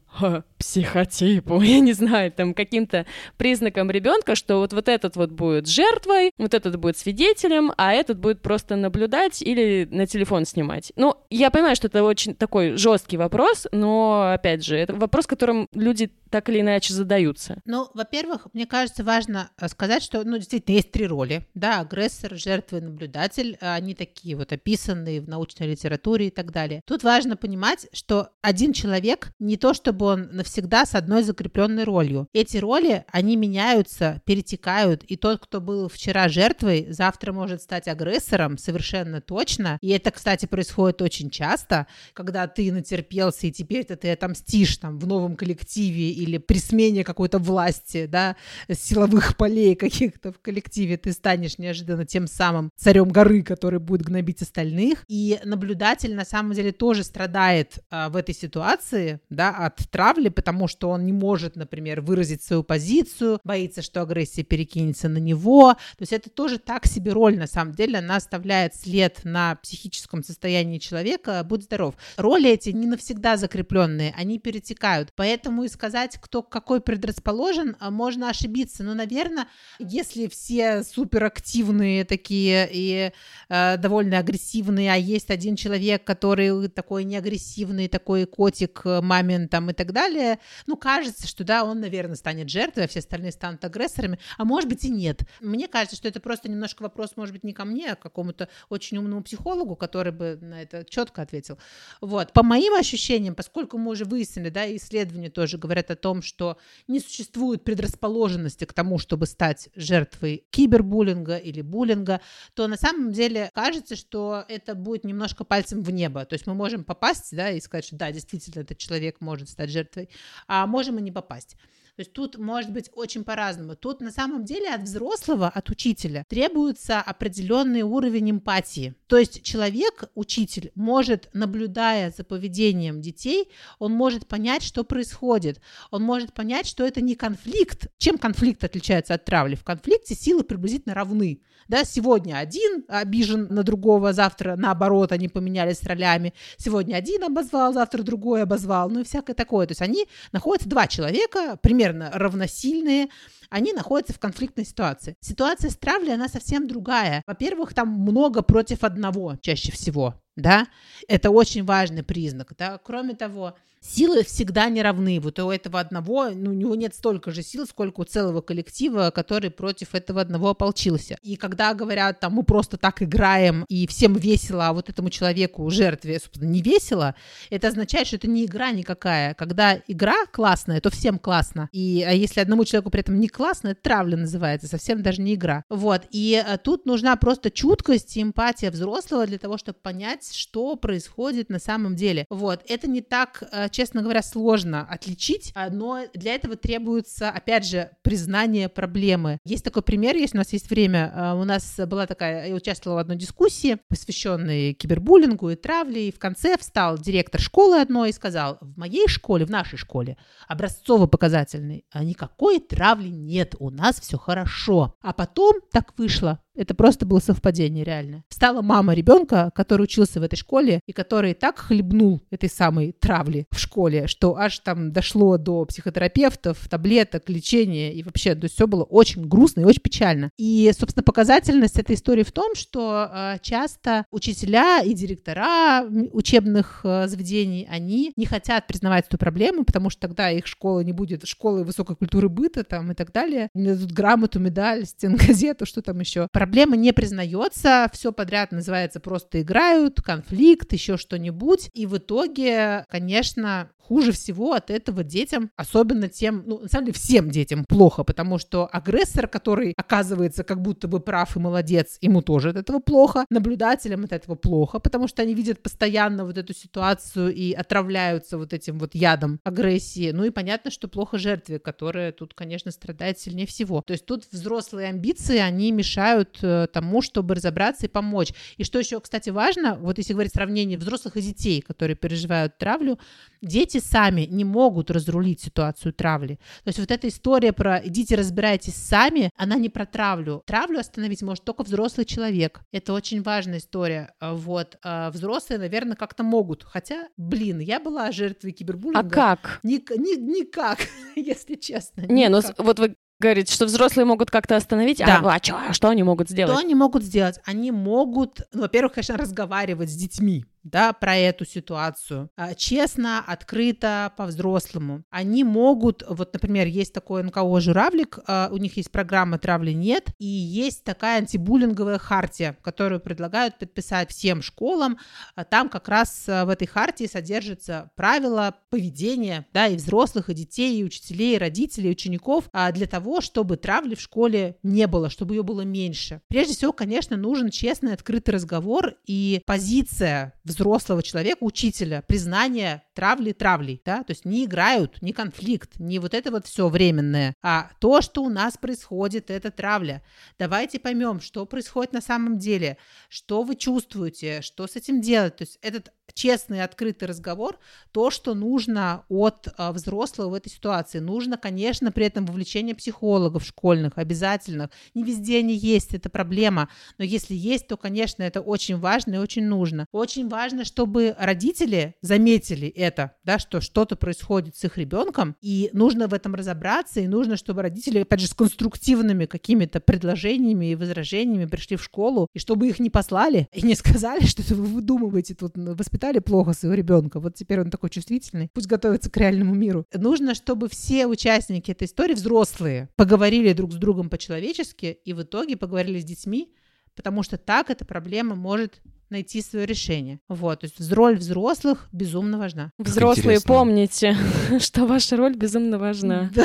психотипу, я не знаю, там каким-то признакам ребенка, что вот, вот этот вот будет жертвой, вот этот будет свидетелем, а этот будет просто наблюдать или на телефон снимать. Ну, я понимаю, что это очень такой жесткий вопрос, но, опять же, это вопрос, которым люди так или иначе задаются. Ну, во-первых, мне кажется, важно э, сказать, что, ну, действительно, есть три роли, да, агрессор, жертва и наблюдатель, э, они такие вот описанные в научной литературе и так далее. Тут важно понимать, что один человек не то, чтобы он навсегда с одной закрепленной ролью. Эти роли, они меняются, перетекают, и тот, кто был вчера жертвой, завтра может стать агрессором, совершенно точно. И это, кстати, происходит очень часто, когда ты натерпелся, и теперь-то ты отомстишь там в новом коллективе или при смене какой-то власти, да, силовых полей каких-то в коллективе, ты станешь неожиданно тем самым царем горы, который будет гнобить остальных. И наблюдатель на самом деле тоже страдает а, в этой ситуации, да, от травли, потому что он не может, например, выразить свою позицию, боится, что агрессия перекинется на него. То есть это тоже так себе роль, на самом деле, она оставляет след на психическом состоянии человека, будь здоров. Роли эти не навсегда закрепленные, они перетекают. Поэтому и сказать, сказать, кто какой предрасположен, а можно ошибиться. Но, наверное, если все суперактивные такие и э, довольно агрессивные, а есть один человек, который такой неагрессивный, такой котик э, мамин там и так далее, ну, кажется, что да, он, наверное, станет жертвой, а все остальные станут агрессорами, а может быть и нет. Мне кажется, что это просто немножко вопрос, может быть, не ко мне, а к какому-то очень умному психологу, который бы на это четко ответил. Вот. По моим ощущениям, поскольку мы уже выяснили, да, исследования тоже говорят о том, что не существует предрасположенности к тому, чтобы стать жертвой кибербуллинга или буллинга, то на самом деле кажется, что это будет немножко пальцем в небо. То есть мы можем попасть, да, и сказать, что да, действительно, этот человек может стать жертвой, а можем и не попасть. То есть тут может быть очень по-разному. Тут на самом деле от взрослого, от учителя требуется определенный уровень эмпатии. То есть человек, учитель, может, наблюдая за поведением детей, он может понять, что происходит. Он может понять, что это не конфликт. Чем конфликт отличается от травли? В конфликте силы приблизительно равны. Да, сегодня один обижен на другого, завтра наоборот, они поменялись ролями. Сегодня один обозвал, завтра другой обозвал, ну и всякое такое. То есть они находятся два человека, примерно примерно равносильные, они находятся в конфликтной ситуации. Ситуация с травлей, она совсем другая. Во-первых, там много против одного чаще всего, да, это очень важный признак, да. Кроме того, силы всегда не равны. Вот у этого одного, ну, у него нет столько же сил, сколько у целого коллектива, который против этого одного ополчился. И когда говорят, там, мы просто так играем, и всем весело, а вот этому человеку, жертве, собственно, не весело, это означает, что это не игра никакая. Когда игра классная, то всем классно. И а если одному человеку при этом не классно, это травля называется, совсем даже не игра. Вот. И а, тут нужна просто чуткость и эмпатия взрослого для того, чтобы понять, что происходит на самом деле. Вот. Это не так, а, честно говоря, сложно отличить, а, но для этого требуется, опять же, признание проблемы. Есть такой пример, если у нас есть время. А, у нас была такая, я участвовала в одной дискуссии, посвященной кибербуллингу и травле, и в конце встал директор школы одной и сказал, в моей школе, в нашей школе, образцово-показательной, никакой травли нет, у нас все хорошо. А потом так вышло, это просто было совпадение реально. Стала мама ребенка, который учился в этой школе и который так хлебнул этой самой травли в школе, что аж там дошло до психотерапевтов, таблеток, лечения и вообще, то есть все было очень грустно и очень печально. И, собственно, показательность этой истории в том, что э, часто учителя и директора учебных э, заведений, они не хотят признавать эту проблему, потому что тогда их школа не будет школой высокой культуры быта там и так далее. Мне тут грамоту, медаль, стенгазету, что там еще проблема не признается, все подряд называется просто играют, конфликт, еще что-нибудь. И в итоге, конечно, хуже всего от этого детям, особенно тем, ну, на самом деле, всем детям плохо, потому что агрессор, который оказывается как будто бы прав и молодец, ему тоже от этого плохо, наблюдателям от этого плохо, потому что они видят постоянно вот эту ситуацию и отравляются вот этим вот ядом агрессии. Ну и понятно, что плохо жертве, которая тут, конечно, страдает сильнее всего. То есть тут взрослые амбиции, они мешают э, тому, чтобы разобраться и помочь. И что еще, кстати, важно, вот если говорить сравнение взрослых и детей, которые переживают травлю, дети сами не могут разрулить ситуацию травли. То есть вот эта история про «идите разбирайтесь сами», она не про травлю. Травлю остановить может только взрослый человек. Это очень важная история. А вот. А взрослые, наверное, как-то могут. Хотя, блин, я была жертвой кибербуллинга. А как? Ни, ни, никак, если честно. Не, ну вот вы говорите, что взрослые могут как-то остановить, да. а, а, что, а что они могут сделать? Что они могут сделать? Они могут, ну, во-первых, конечно, разговаривать с детьми да, про эту ситуацию. А, честно, открыто, по-взрослому. Они могут, вот, например, есть такой НКО «Журавлик», а, у них есть программа «Травли нет», и есть такая антибуллинговая хартия, которую предлагают подписать всем школам. А, там как раз в этой хартии содержатся правила поведения, да, и взрослых, и детей, и учителей, и родителей, и учеников для того, чтобы травли в школе не было, чтобы ее было меньше. Прежде всего, конечно, нужен честный, открытый разговор и позиция взрослого человека, учителя, признание травли травлей, да, то есть не играют, не конфликт, не вот это вот все временное, а то, что у нас происходит, это травля. Давайте поймем, что происходит на самом деле, что вы чувствуете, что с этим делать. То есть этот честный, открытый разговор, то, что нужно от а, взрослого в этой ситуации. Нужно, конечно, при этом вовлечение психологов школьных, обязательных. Не везде они есть, это проблема. Но если есть, то, конечно, это очень важно и очень нужно. Очень важно, чтобы родители заметили это, да, что что-то происходит с их ребенком, и нужно в этом разобраться, и нужно, чтобы родители, опять же, с конструктивными какими-то предложениями и возражениями пришли в школу, и чтобы их не послали, и не сказали, что вы выдумываете тут, воспитали плохо своего ребенка, вот теперь он такой чувствительный, пусть готовится к реальному миру. Нужно, чтобы все участники этой истории, взрослые, поговорили друг с другом по-человечески, и в итоге поговорили с детьми, потому что так эта проблема может найти свое решение. Вот, то есть роль взрослых безумно важна. Взрослые, помните, что ваша роль безумно важна. Да,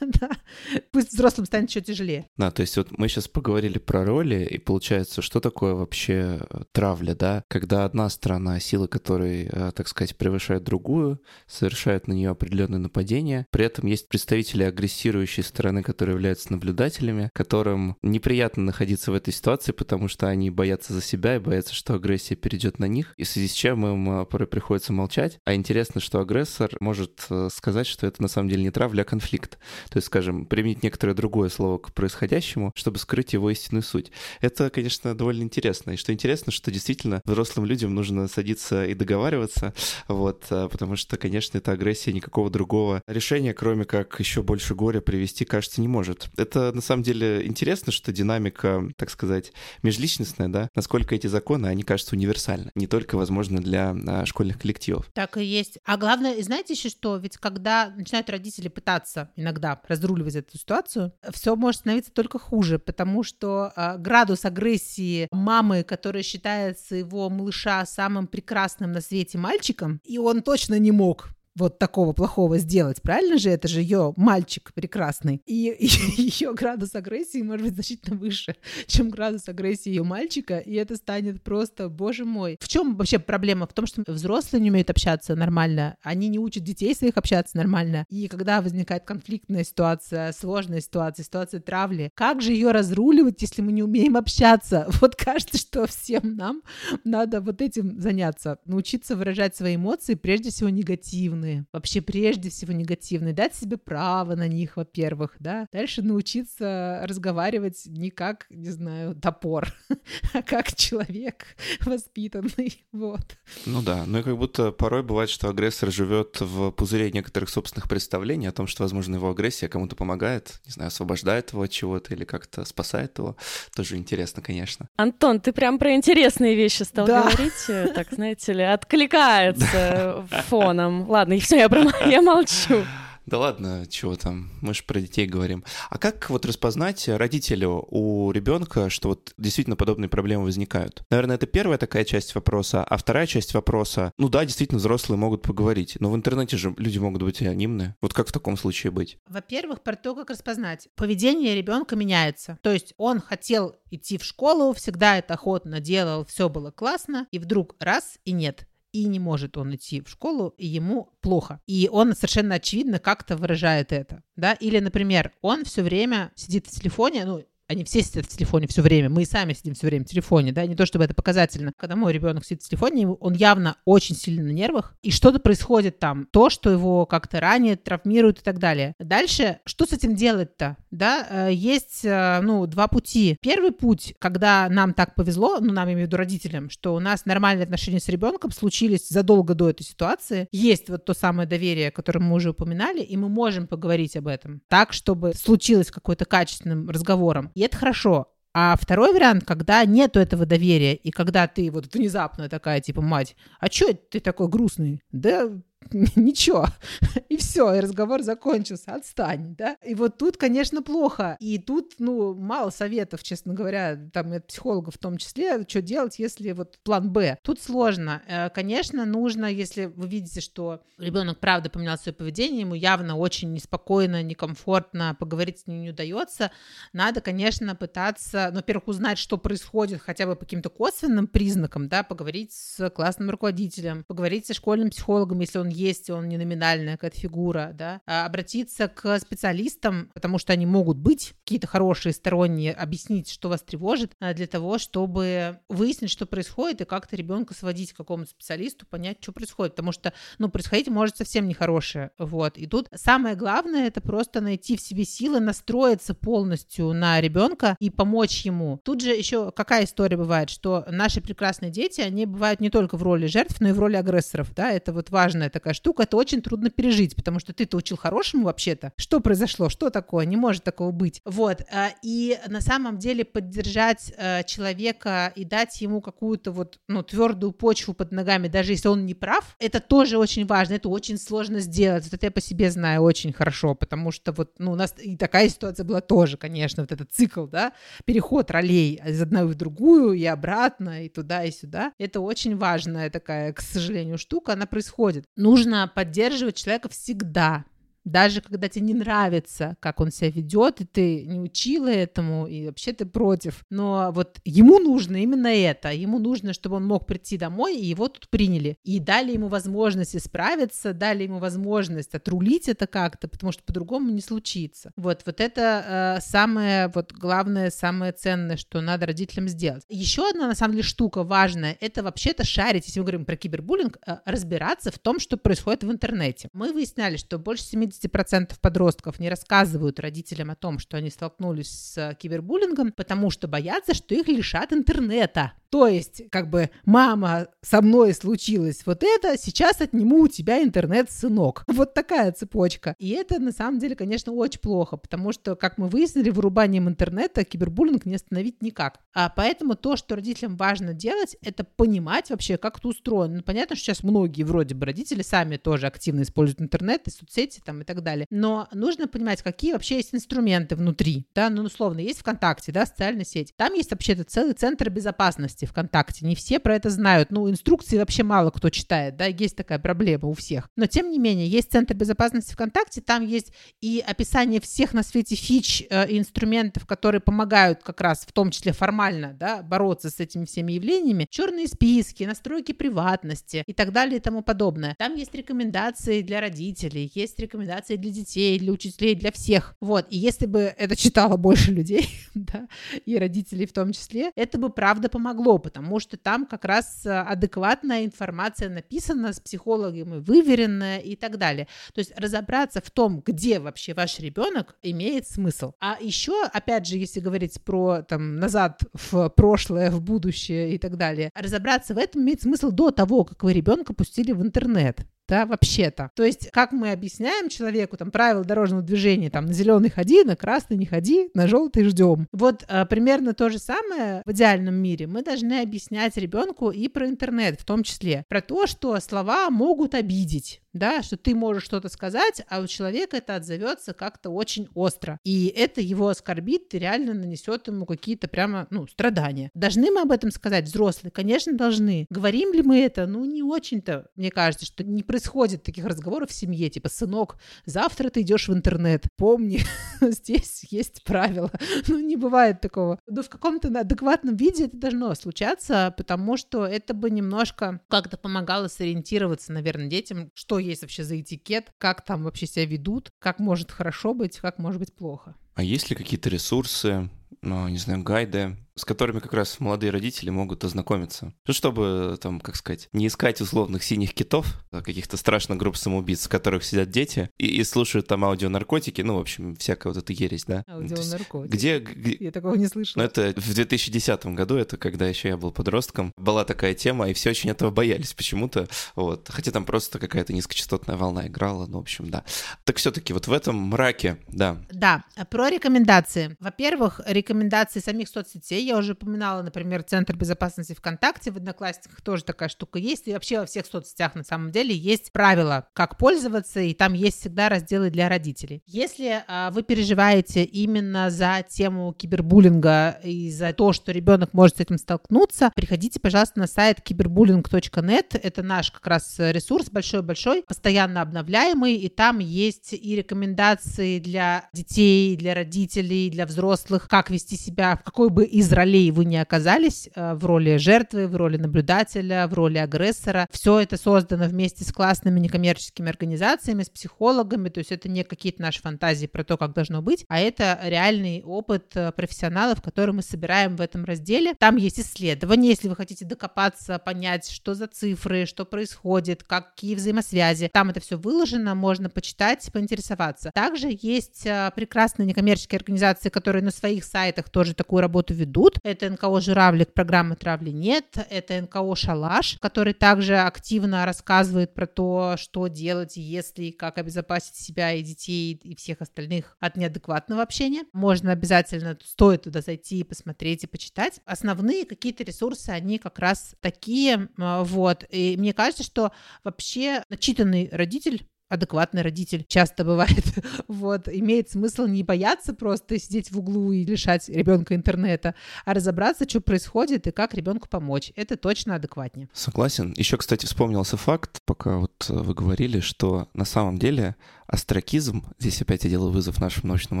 Пусть взрослым станет еще тяжелее. Да, то есть вот мы сейчас поговорили про роли, и получается, что такое вообще э, травля, да? Когда одна сторона, сила которой, э, так сказать, превышает другую, совершает на нее определенное нападение. При этом есть представители агрессирующей стороны, которые являются наблюдателями, которым неприятно находиться в этой ситуации, потому что они боятся за себя и боятся, что агрессия перейдет на них, и в связи с чем им порой приходится молчать. А интересно, что агрессор может э, сказать, что это на самом деле не травля, а конфликт. То есть, скажем, применить некоторое другое слово к происходящему, чтобы скрыть его истинную суть. Это, конечно, довольно интересно. И что интересно, что действительно взрослым людям нужно садиться и договариваться, вот, э, потому что, конечно, эта агрессия никакого другого решения, кроме как еще больше горя привести, кажется, не может. Это, на самом деле, интересно, что динамика, так сказать, межличностная, да, насколько эти законы, они мне кажется, универсально, не только, возможно, для а, школьных коллективов. Так и есть. А главное, знаете еще что? Ведь когда начинают родители пытаться иногда разруливать эту ситуацию, все может становиться только хуже, потому что э, градус агрессии мамы, которая считает своего малыша самым прекрасным на свете мальчиком, и он точно не мог вот такого плохого сделать, правильно же? Это же ее мальчик прекрасный. И, ее градус агрессии может быть значительно выше, чем градус агрессии ее мальчика, и это станет просто, боже мой. В чем вообще проблема? В том, что взрослые не умеют общаться нормально, они не учат детей своих общаться нормально, и когда возникает конфликтная ситуация, сложная ситуация, ситуация травли, как же ее разруливать, если мы не умеем общаться? Вот кажется, что всем нам надо вот этим заняться, научиться выражать свои эмоции, прежде всего негативно негативные, вообще прежде всего негативные, дать себе право на них, во-первых, да, дальше научиться разговаривать не как, не знаю, топор, а как человек воспитанный, вот. Ну да, ну и как будто порой бывает, что агрессор живет в пузыре некоторых собственных представлений о том, что, возможно, его агрессия кому-то помогает, не знаю, освобождает его от чего-то или как-то спасает его. Тоже интересно, конечно. Антон, ты прям про интересные вещи стал да. говорить, так, знаете ли, откликается фоном. Ладно, ладно, все, я, пром... я молчу. Да ладно, чего там, мы же про детей говорим. А как вот распознать родителю у ребенка, что вот действительно подобные проблемы возникают? Наверное, это первая такая часть вопроса, а вторая часть вопроса, ну да, действительно, взрослые могут поговорить, но в интернете же люди могут быть анонимны. Вот как в таком случае быть? Во-первых, про то, как распознать. Поведение ребенка меняется. То есть он хотел идти в школу, всегда это охотно делал, все было классно, и вдруг раз и нет и не может он идти в школу, и ему плохо. И он совершенно очевидно как-то выражает это. Да? Или, например, он все время сидит в телефоне, ну, они все сидят в телефоне все время, мы и сами сидим все время в телефоне, да, не то чтобы это показательно. Когда мой ребенок сидит в телефоне, он явно очень сильно на нервах, и что-то происходит там, то, что его как-то ранит, травмирует и так далее. Дальше, что с этим делать-то, да, э, есть, э, ну, два пути. Первый путь, когда нам так повезло, ну, нам, имею в виду родителям, что у нас нормальные отношения с ребенком случились задолго до этой ситуации, есть вот то самое доверие, которое мы уже упоминали, и мы можем поговорить об этом так, чтобы случилось какой-то качественным разговором это хорошо. А второй вариант, когда нету этого доверия, и когда ты вот внезапно такая, типа, мать, а чё ты такой грустный? Да ничего, и все, и разговор закончился, отстань, да. И вот тут, конечно, плохо, и тут, ну, мало советов, честно говоря, там от психологов в том числе, что делать, если вот план Б. Тут сложно. Э, конечно, нужно, если вы видите, что ребенок правда поменял свое поведение, ему явно очень неспокойно, некомфортно, поговорить с ним не удается, надо, конечно, пытаться, ну, во-первых, узнать, что происходит хотя бы по каким-то косвенным признакам, да, поговорить с классным руководителем, поговорить со школьным психологом, если он есть, он не номинальная какая-то фигура, да, а обратиться к специалистам, потому что они могут быть какие-то хорошие сторонние, объяснить, что вас тревожит, а, для того, чтобы выяснить, что происходит, и как-то ребенка сводить к какому-то специалисту, понять, что происходит, потому что, ну, происходить может совсем нехорошее, вот, и тут самое главное, это просто найти в себе силы, настроиться полностью на ребенка и помочь ему. Тут же еще какая история бывает, что наши прекрасные дети, они бывают не только в роли жертв, но и в роли агрессоров, да, это вот важная такая такая штука, это очень трудно пережить, потому что ты-то учил хорошему вообще-то. Что произошло? Что такое? Не может такого быть. Вот. А, и на самом деле поддержать э, человека и дать ему какую-то вот, ну, твердую почву под ногами, даже если он не прав, это тоже очень важно, это очень сложно сделать. Вот это я по себе знаю очень хорошо, потому что вот, ну, у нас и такая ситуация была тоже, конечно, вот этот цикл, да, переход ролей из одной в другую и обратно, и туда, и сюда. Это очень важная такая, к сожалению, штука, она происходит. Ну, нужно поддерживать человека всегда даже когда тебе не нравится, как он себя ведет, и ты не учила этому, и вообще ты против. Но вот ему нужно именно это. Ему нужно, чтобы он мог прийти домой, и его тут приняли. И дали ему возможность исправиться, дали ему возможность отрулить это как-то, потому что по-другому не случится. Вот, вот это э, самое вот главное, самое ценное, что надо родителям сделать. Еще одна, на самом деле, штука важная, это вообще-то шарить, если мы говорим про кибербуллинг, э, разбираться в том, что происходит в интернете. Мы выясняли, что больше 70 80% подростков не рассказывают родителям о том, что они столкнулись с кибербуллингом, потому что боятся, что их лишат интернета. То есть, как бы, мама, со мной случилось вот это, сейчас отниму у тебя интернет, сынок. Вот такая цепочка. И это, на самом деле, конечно, очень плохо, потому что, как мы выяснили, вырубанием интернета кибербуллинг не остановить никак. А поэтому то, что родителям важно делать, это понимать вообще, как это устроено. Ну, понятно, что сейчас многие вроде бы родители сами тоже активно используют интернет и соцсети там и так далее. Но нужно понимать, какие вообще есть инструменты внутри. Да, ну, условно, есть ВКонтакте, да, социальная сеть. Там есть вообще-то целый центр безопасности ВКонтакте. Не все про это знают. Ну, инструкции вообще мало кто читает, да, есть такая проблема у всех. Но, тем не менее, есть Центр безопасности ВКонтакте, там есть и описание всех на свете фич э, инструментов, которые помогают как раз, в том числе формально, да, бороться с этими всеми явлениями. Черные списки, настройки приватности и так далее и тому подобное. Там есть рекомендации для родителей, есть рекомендации для детей, для учителей, для всех. Вот, и если бы это читало больше людей, да, и родителей в том числе, это бы правда помогло помогло, потому что там как раз э, адекватная информация написана с психологами, выверенная и так далее. То есть разобраться в том, где вообще ваш ребенок, имеет смысл. А еще, опять же, если говорить про там назад в прошлое, в будущее и так далее, разобраться в этом имеет смысл до того, как вы ребенка пустили в интернет да, вообще-то. То есть, как мы объясняем человеку там правила дорожного движения, там, на зеленый ходи, на красный не ходи, на желтый ждем. Вот а, примерно то же самое в идеальном мире мы должны объяснять ребенку и про интернет в том числе, про то, что слова могут обидеть, да, что ты можешь что-то сказать, а у человека это отзовется как-то очень остро. И это его оскорбит и реально нанесет ему какие-то прямо, ну, страдания. Должны мы об этом сказать, взрослые? Конечно, должны. Говорим ли мы это? Ну, не очень-то, мне кажется, что не происходит таких разговоров в семье, типа, сынок, завтра ты идешь в интернет, помни, здесь есть правила. Ну, не бывает такого. Но в каком-то адекватном виде это должно случаться, потому что это бы немножко как-то помогало сориентироваться, наверное, детям, что есть вообще за этикет, как там вообще себя ведут, как может хорошо быть, как может быть плохо. А есть ли какие-то ресурсы, ну, не знаю, гайды, с которыми как раз молодые родители могут ознакомиться. Ну, чтобы, там, как сказать, не искать условных синих китов, а каких-то страшных групп самоубийц, в которых сидят дети и, и слушают там аудионаркотики, ну, в общем, всякая вот эта ересь, да? Аудионаркотики? Где, где... Я такого не слышала. Ну, это в 2010 году, это когда еще я был подростком, была такая тема, и все очень этого боялись почему-то, вот. Хотя там просто какая-то низкочастотная волна играла, ну, в общем, да. Так все-таки вот в этом мраке, да. Да, про рекомендации. Во-первых, рекомендации самих соцсетей я уже упоминала, например, Центр безопасности ВКонтакте, в Одноклассниках тоже такая штука есть, и вообще во всех соцсетях на самом деле есть правила, как пользоваться, и там есть всегда разделы для родителей. Если а, вы переживаете именно за тему кибербуллинга и за то, что ребенок может с этим столкнуться, приходите, пожалуйста, на сайт кибербуллинг.нет, это наш как раз ресурс большой-большой, постоянно обновляемый, и там есть и рекомендации для детей, для родителей, для взрослых, как вести себя, в какой бы из ролей вы не оказались, э, в роли жертвы, в роли наблюдателя, в роли агрессора. Все это создано вместе с классными некоммерческими организациями, с психологами, то есть это не какие-то наши фантазии про то, как должно быть, а это реальный опыт э, профессионалов, который мы собираем в этом разделе. Там есть исследования, если вы хотите докопаться, понять, что за цифры, что происходит, какие взаимосвязи. Там это все выложено, можно почитать, поинтересоваться. Также есть э, прекрасные некоммерческие организации, которые на своих сайтах тоже такую работу ведут, ведут. Это НКО «Журавлик», программы «Травли нет». Это НКО «Шалаш», который также активно рассказывает про то, что делать, если как обезопасить себя и детей и всех остальных от неадекватного общения. Можно обязательно, стоит туда зайти и посмотреть и почитать. Основные какие-то ресурсы, они как раз такие, вот. И мне кажется, что вообще начитанный родитель адекватный родитель часто бывает. вот, имеет смысл не бояться просто сидеть в углу и лишать ребенка интернета, а разобраться, что происходит и как ребенку помочь. Это точно адекватнее. Согласен. Еще, кстати, вспомнился факт, пока вот вы говорили, что на самом деле Астракизм, здесь опять я делаю вызов нашему научному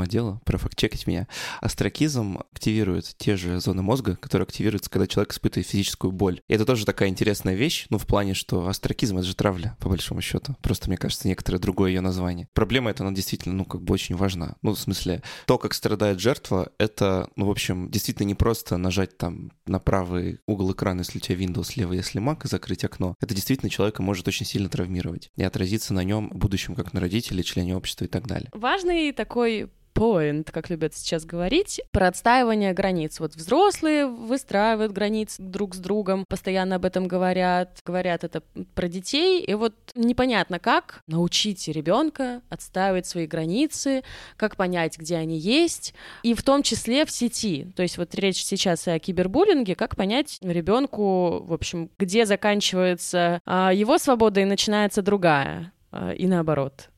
отделу, профактчекать меня. Астракизм активирует те же зоны мозга, которые активируются, когда человек испытывает физическую боль. И это тоже такая интересная вещь, ну, в плане, что астракизм — это же травля, по большому счету. Просто, мне кажется, некоторое другое ее название. Проблема эта, она действительно, ну, как бы очень важна. Ну, в смысле, то, как страдает жертва, это, ну, в общем, действительно не просто нажать там на правый угол экрана, если у тебя Windows, левый, если Mac, и закрыть окно. Это действительно человека может очень сильно травмировать и отразиться на нем в будущем как на родителей, члене общества и так далее. Важный такой point, как любят сейчас говорить, про отстаивание границ. Вот взрослые выстраивают границы друг с другом, постоянно об этом говорят, говорят это про детей, и вот непонятно как научить ребенка отстаивать свои границы, как понять, где они есть, и в том числе в сети. То есть вот речь сейчас о кибербуллинге, как понять ребенку, в общем, где заканчивается а, его свобода и начинается другая, а, и наоборот.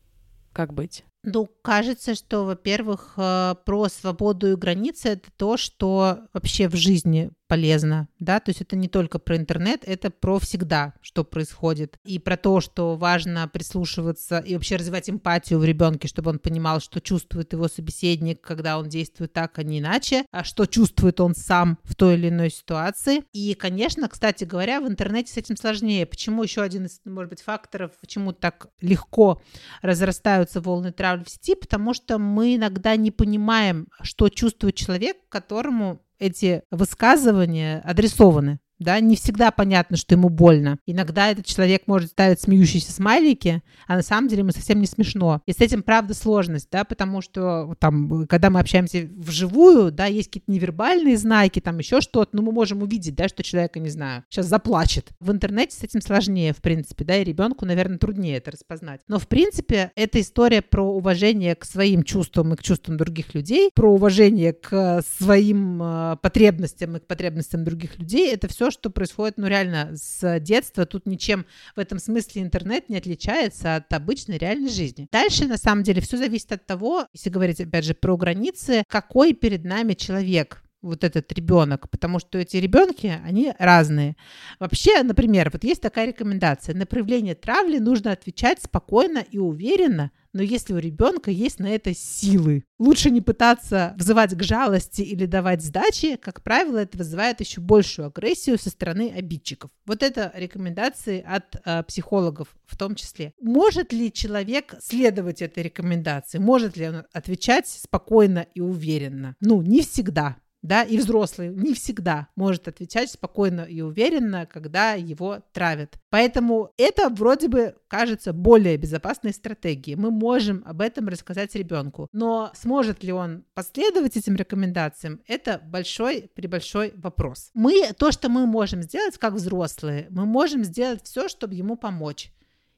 Как быть? Ну, кажется, что, во-первых, э, про свободу и границы это то, что вообще в жизни полезно, да, то есть это не только про интернет, это про всегда, что происходит, и про то, что важно прислушиваться и вообще развивать эмпатию в ребенке, чтобы он понимал, что чувствует его собеседник, когда он действует так, а не иначе, а что чувствует он сам в той или иной ситуации. И, конечно, кстати говоря, в интернете с этим сложнее. Почему еще один из, может быть, факторов, почему так легко разрастаются волны травли в сети, потому что мы иногда не понимаем, что чувствует человек, которому эти высказывания адресованы да, не всегда понятно, что ему больно. Иногда этот человек может ставить смеющиеся смайлики, а на самом деле ему совсем не смешно. И с этим, правда, сложность, да, потому что там, когда мы общаемся вживую, да, есть какие-то невербальные знаки, там еще что-то, но мы можем увидеть, да, что человек, не знаю, сейчас заплачет. В интернете с этим сложнее, в принципе, да, и ребенку, наверное, труднее это распознать. Но, в принципе, это история про уважение к своим чувствам и к чувствам других людей, про уважение к своим э, потребностям и к потребностям других людей. Это все, что происходит, ну, реально, с детства. Тут ничем в этом смысле интернет не отличается от обычной реальной жизни. Дальше, на самом деле, все зависит от того, если говорить, опять же, про границы, какой перед нами человек вот этот ребенок, потому что эти ребенки, они разные. Вообще, например, вот есть такая рекомендация. На проявление травли нужно отвечать спокойно и уверенно, но если у ребенка есть на это силы. Лучше не пытаться взывать к жалости или давать сдачи, как правило, это вызывает еще большую агрессию со стороны обидчиков. Вот это рекомендации от э, психологов в том числе. Может ли человек следовать этой рекомендации? Может ли он отвечать спокойно и уверенно? Ну, не всегда да, и взрослый не всегда может отвечать спокойно и уверенно, когда его травят. Поэтому это вроде бы кажется более безопасной стратегией. Мы можем об этом рассказать ребенку. Но сможет ли он последовать этим рекомендациям, это большой прибольшой вопрос. Мы, то, что мы можем сделать как взрослые, мы можем сделать все, чтобы ему помочь.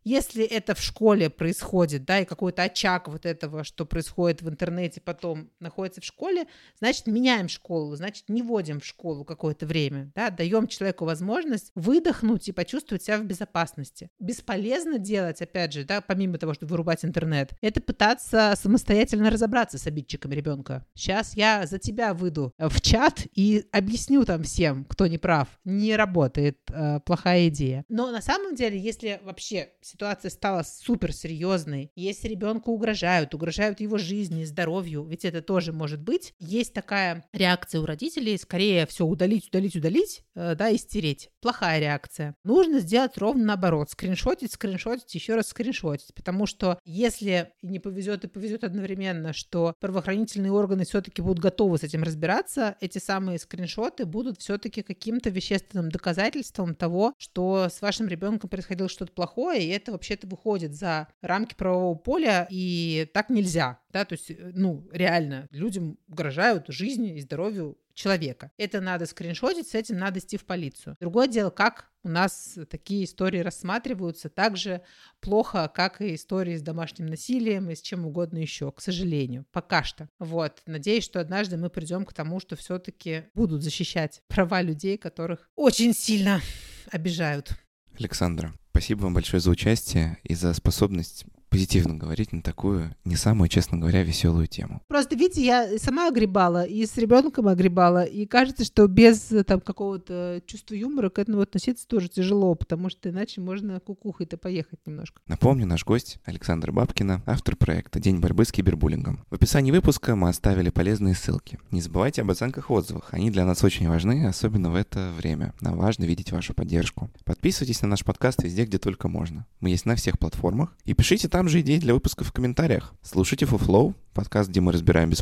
Если это в школе происходит, да, и какой-то очаг вот этого, что происходит в интернете, потом находится в школе, значит, меняем школу, значит, не вводим в школу какое-то время, да, даем человеку возможность выдохнуть и почувствовать себя в безопасности. Бесполезно делать, опять же, да, помимо того, чтобы вырубать интернет, это пытаться самостоятельно разобраться с обидчиком ребенка. Сейчас я за тебя выйду в чат и объясню там всем, кто не прав. Не работает, э, плохая идея. Но на самом деле, если вообще ситуация стала супер серьезной, если ребенку угрожают, угрожают его жизни, здоровью, ведь это тоже может быть, есть такая реакция у родителей, скорее все удалить, удалить, удалить, э, да, и стереть. Плохая реакция. Нужно сделать ровно наоборот, скриншотить, скриншотить, еще раз скриншотить, потому что если не повезет и повезет одновременно, что правоохранительные органы все-таки будут готовы с этим разбираться, эти самые скриншоты будут все-таки каким-то вещественным доказательством того, что с вашим ребенком происходило что-то плохое, и это вообще-то выходит за рамки правового поля, и так нельзя, да, то есть, э, ну, реально, людям угрожают жизни и здоровью человека. Это надо скриншотить, с этим надо идти в полицию. Другое дело, как у нас такие истории рассматриваются так же плохо, как и истории с домашним насилием и с чем угодно еще, к сожалению, пока что. Вот, надеюсь, что однажды мы придем к тому, что все-таки будут защищать права людей, которых очень сильно обижают. Александра, спасибо вам большое за участие и за способность позитивно говорить на такую, не самую, честно говоря, веселую тему. Просто, видите, я сама огребала, и с ребенком огребала, и кажется, что без там какого-то чувства юмора к этому относиться тоже тяжело, потому что иначе можно кукухой-то поехать немножко. Напомню, наш гость Александр Бабкина, автор проекта «День борьбы с кибербуллингом». В описании выпуска мы оставили полезные ссылки. Не забывайте об оценках отзывах, они для нас очень важны, особенно в это время. Нам важно видеть вашу поддержку. Подписывайтесь на наш подкаст везде, где только можно. Мы есть на всех платформах. И пишите там же идеи для выпусков в комментариях. Слушайте Фуфлоу, подкаст, где мы разбираем бесплатно